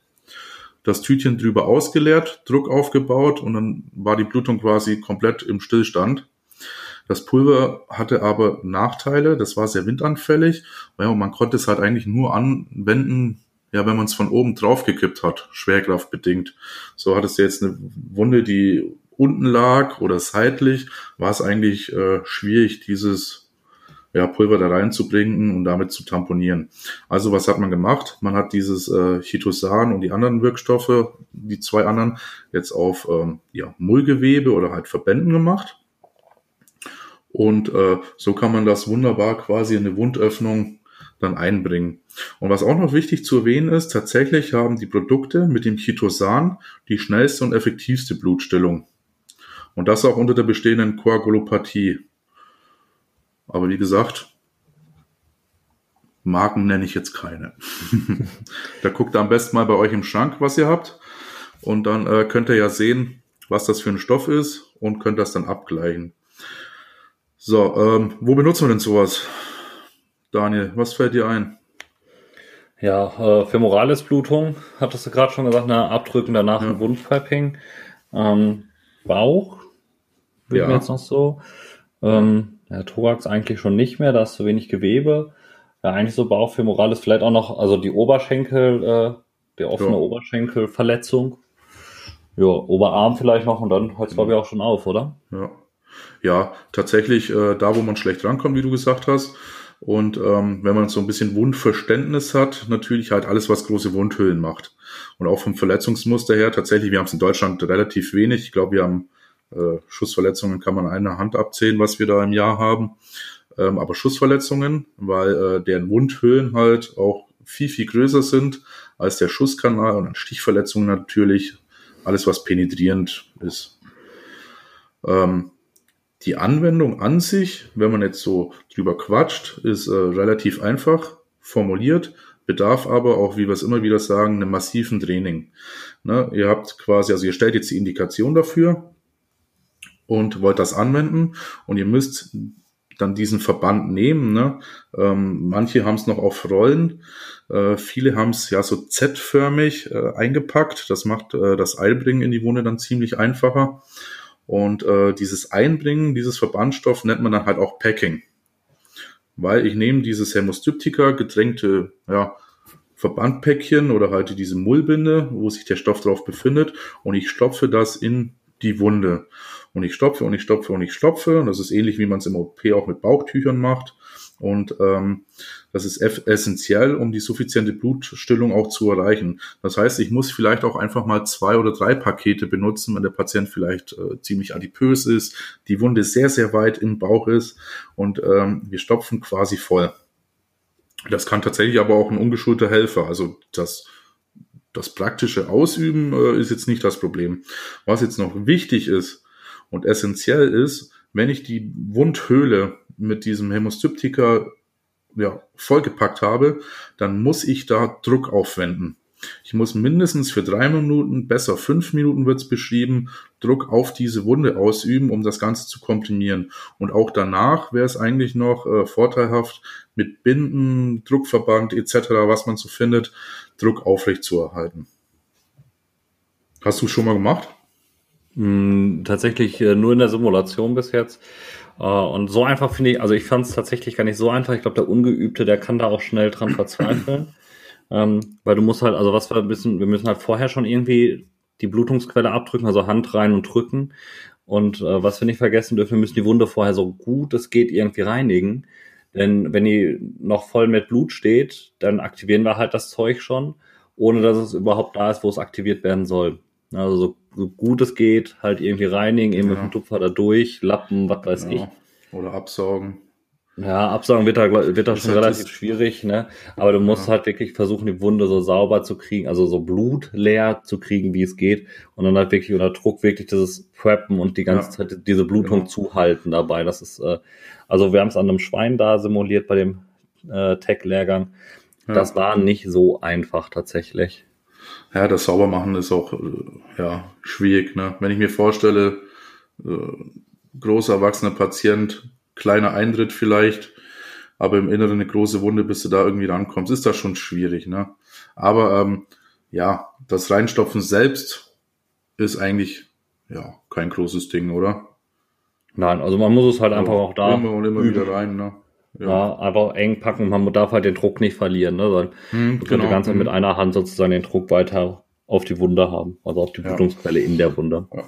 A: Das Tütchen drüber ausgeleert, Druck aufgebaut und dann war die Blutung quasi komplett im Stillstand. Das Pulver hatte aber Nachteile, das war sehr windanfällig. Ja, man konnte es halt eigentlich nur anwenden, ja, wenn man es von oben drauf gekippt hat, schwerkraftbedingt. So hat es jetzt eine Wunde, die unten lag oder seitlich, war es eigentlich äh, schwierig, dieses ja, Pulver da reinzubringen und damit zu tamponieren. Also was hat man gemacht? Man hat dieses äh, Chitosan und die anderen Wirkstoffe, die zwei anderen, jetzt auf ähm, ja, Mullgewebe oder halt Verbänden gemacht. Und äh, so kann man das wunderbar quasi in eine Wundöffnung dann einbringen. Und was auch noch wichtig zu erwähnen ist, tatsächlich haben die Produkte mit dem Chitosan die schnellste und effektivste Blutstillung. Und das auch unter der bestehenden Koagulopathie. Aber wie gesagt, Marken nenne ich jetzt keine. da guckt am besten mal bei euch im Schrank, was ihr habt. Und dann äh, könnt ihr ja sehen, was das für ein Stoff ist und könnt das dann abgleichen. So, ähm, wo benutzen wir denn sowas? Daniel, was fällt dir ein?
B: Ja, äh, Femoralisblutung, hattest du gerade schon gesagt, eine Abdrücken danach ja. ein Wundpiping. Ähm, Bauch, wird ja. mir jetzt noch so. Ähm, ja, Thorax eigentlich schon nicht mehr, da ist zu wenig Gewebe. Ja, eigentlich so Bauchfemoral ist vielleicht auch noch, also die Oberschenkel, äh, die offene ja. Oberschenkelverletzung. Ja, Oberarm vielleicht noch und dann hört es glaube ich auch schon auf, oder?
A: Ja, ja tatsächlich äh, da, wo man schlecht rankommt, wie du gesagt hast. Und ähm, wenn man so ein bisschen Wundverständnis hat, natürlich halt alles, was große Wundhöhlen macht. Und auch vom Verletzungsmuster her, tatsächlich, wir haben es in Deutschland relativ wenig. Ich glaube, wir haben äh, Schussverletzungen kann man eine Hand abzählen, was wir da im Jahr haben. Ähm, aber Schussverletzungen, weil äh, deren Wundhöhlen halt auch viel, viel größer sind als der Schusskanal und dann Stichverletzungen natürlich alles, was penetrierend ist. Ähm, die Anwendung an sich, wenn man jetzt so drüber quatscht, ist äh, relativ einfach formuliert, bedarf aber auch, wie wir es immer wieder sagen, einem massiven Training. Ne, ihr habt quasi, also ihr stellt jetzt die Indikation dafür, und wollt das anwenden und ihr müsst dann diesen Verband nehmen. Ne? Ähm, manche haben es noch auf Rollen, äh, viele haben es ja so Z-förmig äh, eingepackt. Das macht äh, das Eilbringen in die Wunde dann ziemlich einfacher. Und äh, dieses Einbringen, dieses Verbandstoff nennt man dann halt auch Packing. Weil ich nehme dieses Hämostyptika, getränkte ja, Verbandpäckchen oder halt diese Mullbinde, wo sich der Stoff drauf befindet und ich stopfe das in die Wunde. Und ich stopfe und ich stopfe und ich stopfe. Und das ist ähnlich, wie man es im OP auch mit Bauchtüchern macht. Und ähm, das ist essentiell, um die suffiziente Blutstillung auch zu erreichen. Das heißt, ich muss vielleicht auch einfach mal zwei oder drei Pakete benutzen, wenn der Patient vielleicht äh, ziemlich adipös ist, die Wunde sehr, sehr weit im Bauch ist und ähm, wir stopfen quasi voll. Das kann tatsächlich aber auch ein ungeschulter Helfer. Also das, das praktische Ausüben äh, ist jetzt nicht das Problem. Was jetzt noch wichtig ist und essentiell ist, wenn ich die Wundhöhle mit diesem Hämostyptiker ja, vollgepackt habe, dann muss ich da Druck aufwenden. Ich muss mindestens für drei Minuten, besser fünf Minuten wird's beschrieben, Druck auf diese Wunde ausüben, um das Ganze zu komprimieren. Und auch danach wäre es eigentlich noch äh, vorteilhaft, mit Binden, Druckverband etc., was man so findet, Druck aufrecht zu erhalten. Hast du schon mal gemacht?
B: Hm, tatsächlich äh, nur in der Simulation bis jetzt. Äh, und so einfach finde ich, also ich fand es tatsächlich gar nicht so einfach. Ich glaube, der Ungeübte, der kann da auch schnell dran verzweifeln. ähm, weil du musst halt, also was wir wissen, wir müssen halt vorher schon irgendwie die Blutungsquelle abdrücken, also Hand rein und drücken. Und äh, was wir nicht vergessen dürfen, wir müssen die Wunde vorher so gut es geht irgendwie reinigen. Denn wenn die noch voll mit Blut steht, dann aktivieren wir halt das Zeug schon, ohne dass es überhaupt da ist, wo es aktiviert werden soll. Also so, so gut es geht, halt irgendwie reinigen, eben ja. mit dem Tupfer da durch, Lappen, was weiß genau.
A: ich. Oder absaugen.
B: Ja, absaugen wird da, wird da schon halt relativ schwierig, ne? Aber du musst ja. halt wirklich versuchen, die Wunde so sauber zu kriegen, also so blutleer zu kriegen, wie es geht. Und dann halt wirklich unter Druck wirklich dieses Preppen und die ganze ja. Zeit diese Blutung genau. zuhalten dabei. Das ist, äh, also wir haben es an einem Schwein da simuliert bei dem äh, Tech-Lehrgang. Das war nicht so einfach tatsächlich
A: ja, das Saubermachen ist auch äh, ja, schwierig. Ne? Wenn ich mir vorstelle, äh, großer erwachsener Patient, kleiner Eintritt vielleicht, aber im Inneren eine große Wunde, bis du da irgendwie rankommst, ist das schon schwierig. Ne? Aber ähm, ja, das Reinstopfen selbst ist eigentlich ja kein großes Ding, oder?
B: Nein, also man muss es halt einfach auch da
A: immer und immer üben. wieder rein. Ne?
B: Ja. ja, einfach eng packen. Man darf halt den Druck nicht verlieren. Ne? Sondern hm, du genau. ganze Zeit mit einer Hand sozusagen den Druck weiter auf die Wunde haben, also auf die ja. Blutungsquelle in der Wunde. Ja.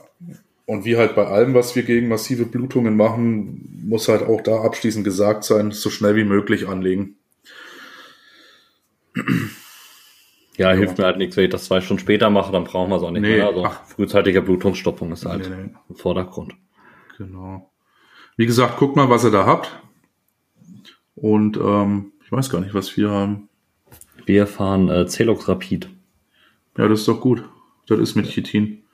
A: Und wie halt bei allem, was wir gegen massive Blutungen machen, muss halt auch da abschließend gesagt sein, so schnell wie möglich anlegen.
B: Ja, hilft mir halt nichts, wenn ich das zwei Stunden später mache, dann brauchen wir es auch nicht nee. mehr. Also Ach. frühzeitiger Blutungsstoppung ist halt nee, nee. im Vordergrund.
A: Genau. Wie gesagt, guckt mal, was ihr da habt. Und ähm, ich weiß gar nicht, was wir haben.
B: Wir fahren äh, Celox Rapid.
A: Ja, das ist doch gut. Das ist mit Chitin.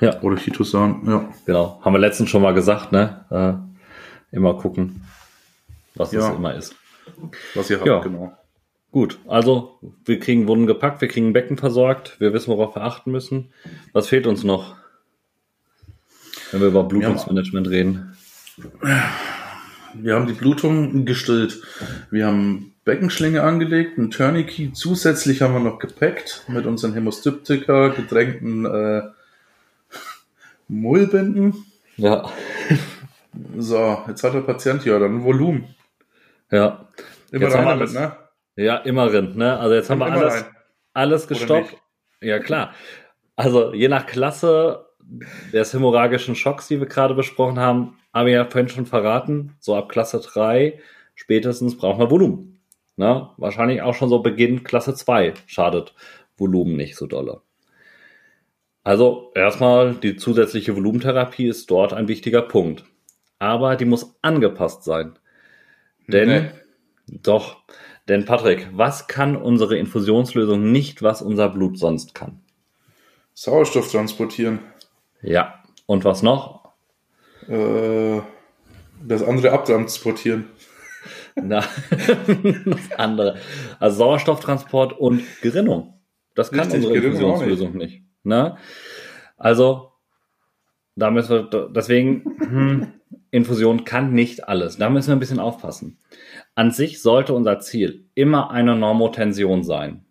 B: Ja.
A: Oder Chitosan, ja.
B: Genau. Haben wir letztens schon mal gesagt, ne? Äh, immer gucken, was ja. es immer ist.
A: Was ihr habt, ja. genau.
B: Gut, also wir kriegen Wunden gepackt, wir kriegen Becken versorgt, wir wissen, worauf wir achten müssen. Was fehlt uns noch, wenn wir über Blutungsmanagement ja. reden?
A: Wir haben die Blutung gestillt. Wir haben Beckenschlinge angelegt, ein Tourniquet. Zusätzlich haben wir noch gepackt mit unseren Hämostyptika, gedrängten äh, Mullbinden.
B: Ja.
A: So, jetzt hat der Patient ja dann ein Volumen.
B: Ja.
A: Immer jetzt rein damit, ne?
B: Ja, immer drin, ne? Also jetzt haben wir alles, alles gestoppt. Ja, klar. Also je nach Klasse des hämorrhagischen Schocks, die wir gerade besprochen haben, haben wir ja vorhin schon verraten, so ab Klasse 3 spätestens brauchen wir Volumen. Ne? Wahrscheinlich auch schon so Beginn Klasse 2 schadet Volumen nicht so dolle. Also erstmal die zusätzliche Volumentherapie ist dort ein wichtiger Punkt. Aber die muss angepasst sein. Denn, nee. doch, denn Patrick, was kann unsere Infusionslösung nicht, was unser Blut sonst kann?
A: Sauerstoff transportieren.
B: Ja. Und was noch?
A: Äh, das andere abtransportieren.
B: Na, das andere. Also Sauerstofftransport und Gerinnung. Das kann Richtig, unsere Infusionslösung nicht. nicht. Ne? Also, da müssen wir, deswegen, hm, Infusion kann nicht alles. Da müssen wir ein bisschen aufpassen. An sich sollte unser Ziel immer eine Normotension sein.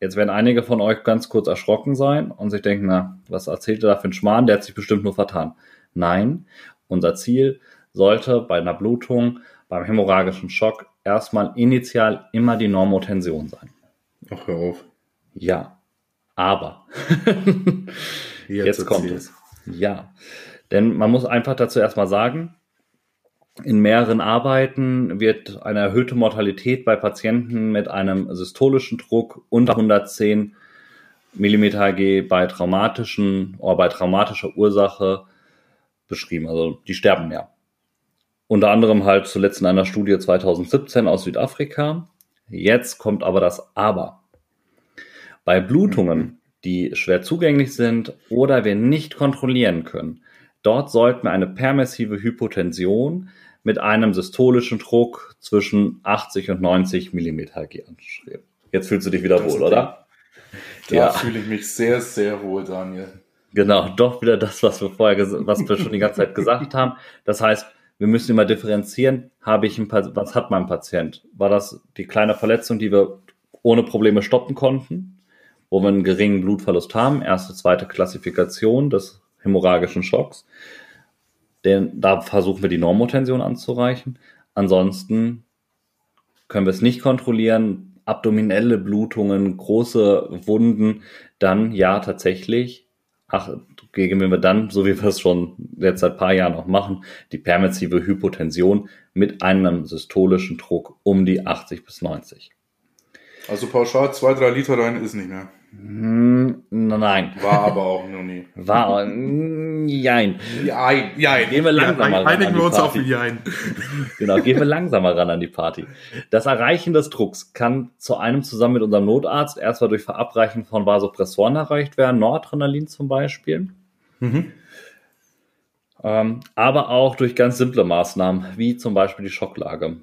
B: Jetzt werden einige von euch ganz kurz erschrocken sein und sich denken, na, was erzählt er da für ein Schmarrn? Der hat sich bestimmt nur vertan. Nein, unser Ziel sollte bei einer Blutung, beim hämorrhagischen Schock erstmal initial immer die Normotension sein.
A: Ach, hör auf.
B: Ja, aber
A: Jetzt,
B: jetzt kommt es. Ja, denn man muss einfach dazu erstmal sagen, in mehreren Arbeiten wird eine erhöhte Mortalität bei Patienten mit einem systolischen Druck unter 110 mm Hg bei traumatischen oder bei traumatischer Ursache beschrieben. Also die sterben mehr. Unter anderem halt zuletzt in einer Studie 2017 aus Südafrika. Jetzt kommt aber das Aber. Bei Blutungen, die schwer zugänglich sind oder wir nicht kontrollieren können, dort sollten wir eine permissive Hypotension mit einem systolischen Druck zwischen 80 und 90 mm Hg anstreben. Jetzt fühlst du dich wieder
A: Das
B: wohl, oder?
A: Da
B: Ja.
A: fühle ich mich sehr, sehr wohl, Daniel.
B: Genau, doch wieder das, was wir vorher, was wir schon die ganze Zeit gesagt haben. Das heißt, wir müssen immer differenzieren. Habe ich ein, was hat mein Patient? War das die kleine Verletzung, die wir ohne Probleme stoppen konnten, wo wir einen geringen Blutverlust haben? Erste, zweite Klassifikation des hämorrhagischen Schocks. Den, da versuchen wir die Normotension anzureichen. Ansonsten können wir es nicht kontrollieren. Abdominelle Blutungen, große Wunden, dann ja tatsächlich ach, gegen wir dann, so wie wir es schon jetzt seit paar Jahren auch machen, die permissive Hypotension mit einem systolischen Druck um die 80 bis 90.
A: Also pauschal zwei, drei Liter rein ist nicht mehr.
B: Hm, nein,
A: War aber auch noch nie.
B: war, mm, jein.
A: Jein, jein.
B: Gehen wir langsamer ran
A: Einigen wir uns auf
B: Party.
A: Jein.
B: Genau, gehen wir langsamer ran an die Party. Das Erreichen des Drucks kann zu einem zusammen mit unserem Notarzt erstmal durch Verabreichen von Vasopressoren erreicht werden, Noradrenalin zum Beispiel.
A: Mhm.
B: Ähm, aber auch durch ganz simple Maßnahmen, wie zum Beispiel die Schocklage.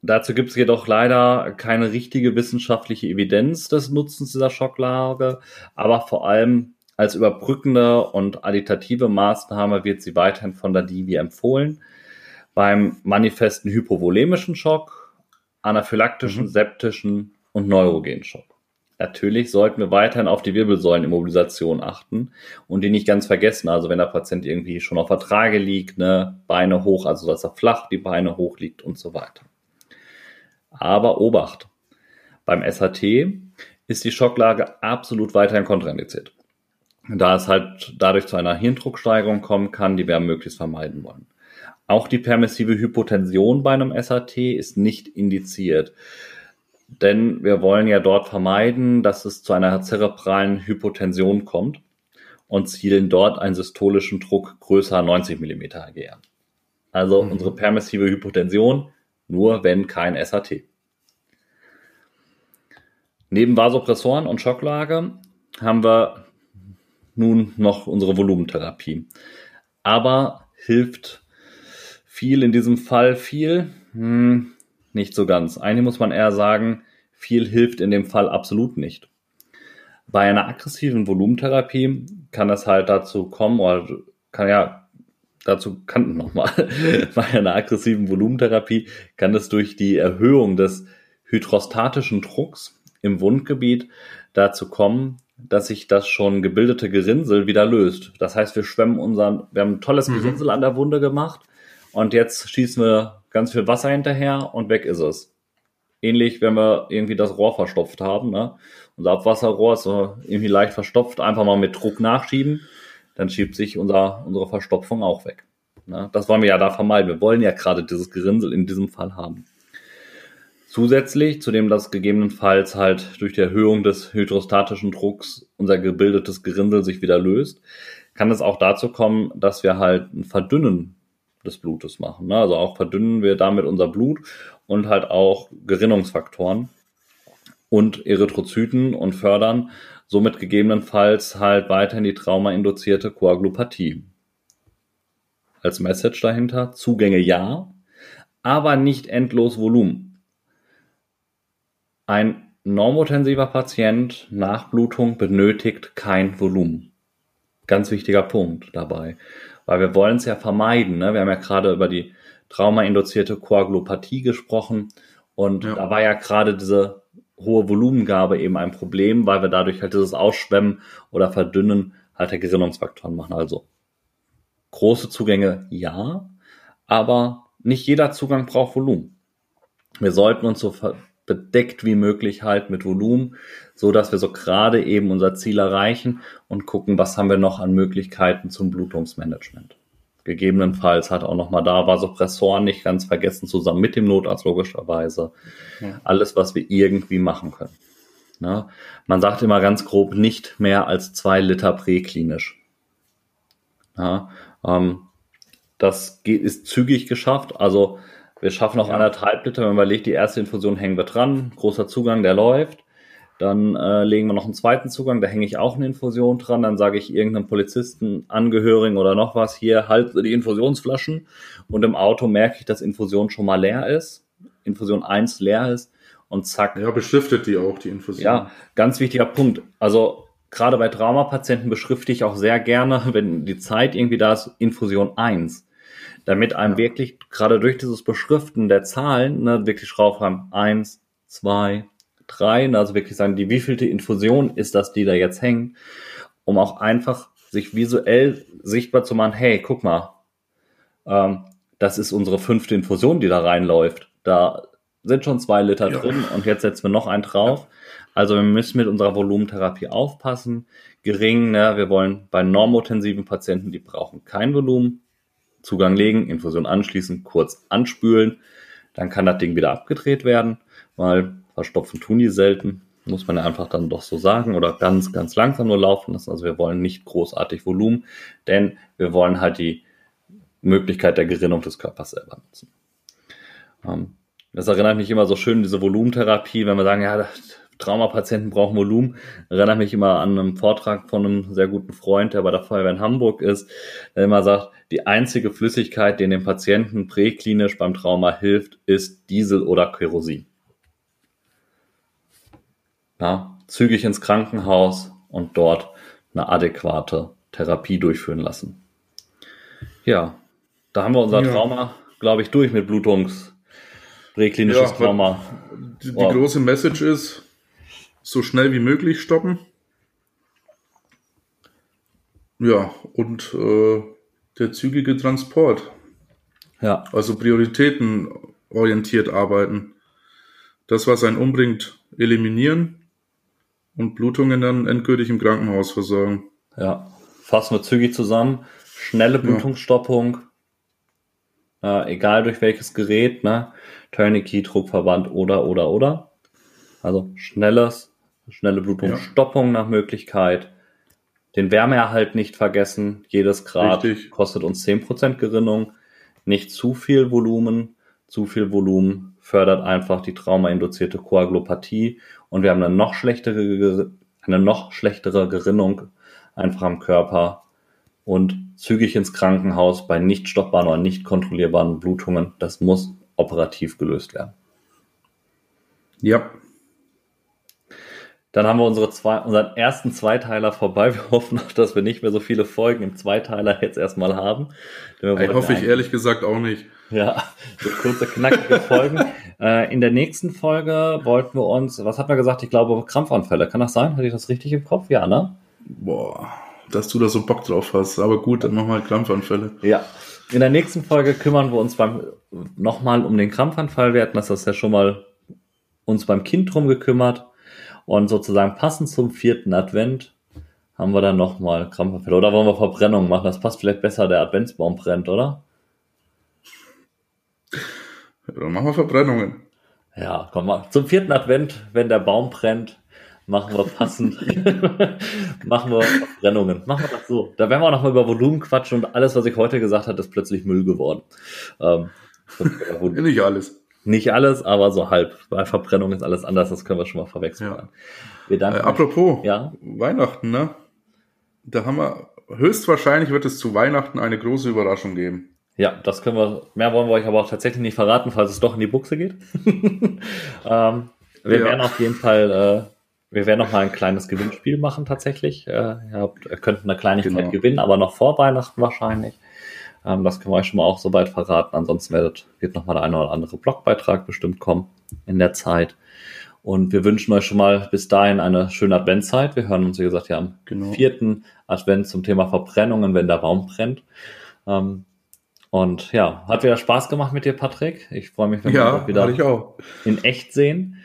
B: Dazu gibt es jedoch leider keine richtige wissenschaftliche Evidenz des Nutzens dieser Schocklage, aber vor allem als überbrückende und additative Maßnahme wird sie weiterhin von der DIVI empfohlen. Beim manifesten hypovolemischen Schock, anaphylaktischen,
A: Mhm.
B: septischen und neurogenen Schock. Natürlich sollten wir weiterhin auf die Wirbelsäulenimmobilisation achten und die nicht ganz vergessen. Also wenn der Patient irgendwie schon auf Vertrage liegt, ne, Beine hoch, also dass er flach die Beine hoch liegt und so weiter. Aber Obacht, beim SHT ist die Schocklage absolut weiterhin kontraindiziert. Da es halt dadurch zu einer Hirndrucksteigerung kommen kann, die wir möglichst vermeiden wollen. Auch die permissive Hypotension bei einem SHT ist nicht indiziert. Denn wir wollen ja dort vermeiden, dass es zu einer zerebralen Hypotension kommt und zielen dort einen systolischen Druck größer 90 mm Hg an. Also
A: Mhm.
B: unsere permissive Hypotension nur wenn kein SHT. Neben Vasopressoren und Schocklage haben wir nun noch unsere Volumentherapie. Aber hilft viel in diesem Fall viel? Hm, nicht so ganz. Eigentlich muss man eher sagen, viel hilft in dem Fall absolut nicht. Bei einer aggressiven Volumentherapie kann es halt dazu kommen, oder kann ja dazu kann nochmal, bei einer aggressiven Volumentherapie kann es durch die Erhöhung des hydrostatischen Drucks im Wundgebiet dazu kommen, dass sich das schon gebildete Gerinnsel wieder löst. Das heißt, wir schwemmen unseren, wir haben ein tolles
A: Mhm.
B: Gerinnsel an der Wunde gemacht und jetzt schießen wir ganz viel Wasser hinterher und weg ist es. Ähnlich, wenn wir irgendwie das Rohr verstopft haben. Ne? Unser Abwasserrohr ist so irgendwie leicht verstopft, einfach mal mit Druck nachschieben, dann schiebt sich unser, unsere Verstopfung auch weg. Ne? Das wollen wir ja da vermeiden. Wir wollen ja gerade dieses Gerinnsel in diesem Fall haben. Zusätzlich, zu dem das gegebenenfalls halt durch die Erhöhung des hydrostatischen Drucks unser gebildetes Gerinnsel sich wieder löst, kann es auch dazu kommen, dass wir halt ein Verdünnen des Blutes machen. Ne? Also auch verdünnen wir damit unser Blut und halt auch Gerinnungsfaktoren und Erythrozyten und fördern somit gegebenenfalls halt weiterhin die traumainduzierte Koagulopathie. Als Message dahinter, Zugänge ja, aber nicht endlos Volumen. Ein normotensiver Patient nach Blutung benötigt kein Volumen. Ganz wichtiger Punkt dabei, weil wir wollen es ja vermeiden. Ne? Wir haben ja gerade über die traumainduzierte Koagulopathie gesprochen und
A: Ja.
B: da war ja gerade diese hohe Volumengabe eben ein Problem, weil wir dadurch halt dieses Ausschwemmen oder Verdünnen halt der Gerinnungsfaktoren machen. Also große Zugänge ja, aber nicht jeder Zugang braucht Volumen. Wir sollten uns so bedeckt wie möglich halt mit Volumen, so dass wir so gerade eben unser Ziel erreichen und gucken, was haben wir noch an Möglichkeiten zum Blutungsmanagement. Gegebenenfalls hat auch noch mal da Vasopressoren nicht ganz vergessen, zusammen mit dem Notarzt logischerweise. Ja. Alles, was wir irgendwie machen können. Ne? Man sagt immer ganz grob nicht mehr als zwei Liter präklinisch. Ja, ähm, das geht, ist zügig geschafft. Also wir schaffen auch ja. anderthalb Liter. Wenn man überlegt, die erste Infusion hängen wir dran. Großer Zugang, der läuft. Dann äh, legen wir noch einen zweiten Zugang, da hänge ich auch eine Infusion dran. Dann sage ich irgendeinem Polizisten, Angehörigen oder noch was, hier halt die Infusionsflaschen. Und im Auto merke ich, dass Infusion schon mal leer ist. Infusion 1 leer ist. Und zack.
A: Ja, beschriftet die auch, die Infusion.
B: Ja, ganz wichtiger Punkt. Also gerade bei Traumapatienten beschrifte ich auch sehr gerne, wenn die Zeit irgendwie da ist, Infusion 1 damit einem wirklich gerade durch dieses Beschriften der Zahlen ne, wirklich drauf haben, eins, zwei, drei, also wirklich sagen, die wievielte Infusion ist das, die da jetzt hängt, um auch einfach sich visuell sichtbar zu machen, hey, guck mal, ähm, das ist unsere fünfte Infusion, die da reinläuft. Da sind schon zwei Liter ja. drin und jetzt setzen wir noch einen drauf. Ja. Also wir müssen mit unserer Volumentherapie aufpassen. Gering, ne, wir wollen bei normotensiven Patienten, die brauchen kein Volumen, Zugang legen, Infusion anschließen, kurz anspülen, dann kann das Ding wieder abgedreht werden, weil verstopfen tun die selten, muss man ja einfach dann doch so sagen, oder ganz, ganz langsam nur laufen lassen. Also wir wollen nicht großartig Volumen, denn wir wollen halt die Möglichkeit der Gerinnung des Körpers selber nutzen. Ähm, das erinnert mich immer so schön, diese Volumentherapie, wenn wir sagen, ja, Traumapatienten brauchen Volumen. Erinnert mich immer an einen Vortrag von einem sehr guten Freund, der bei der Feuerwehr in Hamburg ist, der immer sagt, die einzige Flüssigkeit, die dem Patienten präklinisch beim Trauma hilft, ist Diesel oder Kerosin. Ja, zügig ins Krankenhaus und dort eine adäquate Therapie durchführen lassen. Ja, da haben wir unser ja. Trauma, glaube ich, durch mit Blutungs präklinisches ja, Trauma.
A: Die, die große Message ist, so schnell wie möglich stoppen. Ja, und äh, der zügige Transport. Ja. Also Prioritäten orientiert arbeiten. Das, was einen umbringt, eliminieren und Blutungen dann endgültig im Krankenhaus versorgen.
B: Ja, fassen wir zügig zusammen. Schnelle Blutungsstoppung, ja. äh, egal durch welches Gerät, ne? Tourniquet, Druckverband oder, oder, oder. Also schnelles Schnelle Blutungsstoppung ja. nach Möglichkeit. Den Wärmeerhalt nicht vergessen. Jedes Grad Richtig. kostet uns 10% Gerinnung. Nicht zu viel Volumen. Zu viel Volumen fördert einfach die traumainduzierte Koagulopathie und wir haben eine noch schlechtere, eine noch schlechtere Gerinnung einfach am Körper und zügig ins Krankenhaus bei nicht stoppbaren oder nicht kontrollierbaren Blutungen. Das muss operativ gelöst werden.
A: Ja,
B: dann haben wir unsere zwei, unseren ersten Zweiteiler vorbei. Wir hoffen auch, dass wir nicht mehr so viele Folgen im Zweiteiler jetzt erstmal haben.
A: Ich hoffe ich ehrlich gesagt auch nicht.
B: Ja, so kurze, knackige Folgen. äh, in der nächsten Folge wollten wir uns, was hat man gesagt? Ich glaube, Krampfanfälle. Kann das sein? Hatte ich das richtig im Kopf? Ja, ne?
A: Boah, dass du da so Bock drauf hast. Aber gut, dann machen wir Krampfanfälle.
B: Ja. In der nächsten Folge kümmern wir uns beim nochmal um den Krampfanfall. Wir hatten das ja schon mal uns beim Kind drum gekümmert. Und sozusagen passend zum vierten Advent haben wir dann nochmal Krampfanfälle. Oder wollen wir Verbrennung machen? Das passt vielleicht besser, der Adventsbaum brennt, oder?
A: Dann machen wir Verbrennungen.
B: Ja, komm mal. Zum vierten Advent, wenn der Baum brennt, machen wir passend, machen wir Verbrennungen. Machen wir das so. Da werden wir auch nochmal über Volumen quatschen und alles, was ich heute gesagt habe, ist plötzlich Müll geworden. Ähm,
A: Nicht alles.
B: Nicht alles, aber so halb. Bei Verbrennung ist alles anders, das können wir schon mal verwechseln. Ja.
A: Wir danken äh, apropos, ja? Weihnachten, ne? Da haben wir, höchstwahrscheinlich wird es zu Weihnachten eine große Überraschung geben.
B: Ja, das können wir, mehr wollen wir euch aber auch tatsächlich nicht verraten, falls es doch in die Buchse geht. ähm, wir ja. werden auf jeden Fall, äh, wir werden noch mal ein kleines Gewinnspiel machen tatsächlich. Äh, ihr, habt, ihr könnt eine Kleinigkeit genau. gewinnen, aber noch vor Weihnachten wahrscheinlich. Ähm, das können wir euch schon mal auch soweit verraten. Ansonsten werdet, wird noch mal der eine oder andere Blogbeitrag bestimmt kommen in der Zeit. Und wir wünschen euch schon mal bis dahin eine schöne Adventszeit. Wir hören uns, wie gesagt, ja am genau. vierten Advent zum Thema Verbrennungen, wenn der Baum brennt. Ähm, Und ja, hat wieder Spaß gemacht mit dir, Patrick. Ich freue mich, wenn
A: ja,
B: wir uns wieder
A: ich auch.
B: in echt sehen.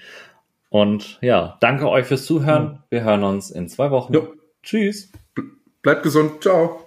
B: Und ja, danke euch fürs Zuhören. Wir hören uns in zwei Wochen.
A: Jo.
B: Tschüss.
A: Bleibt gesund. Ciao.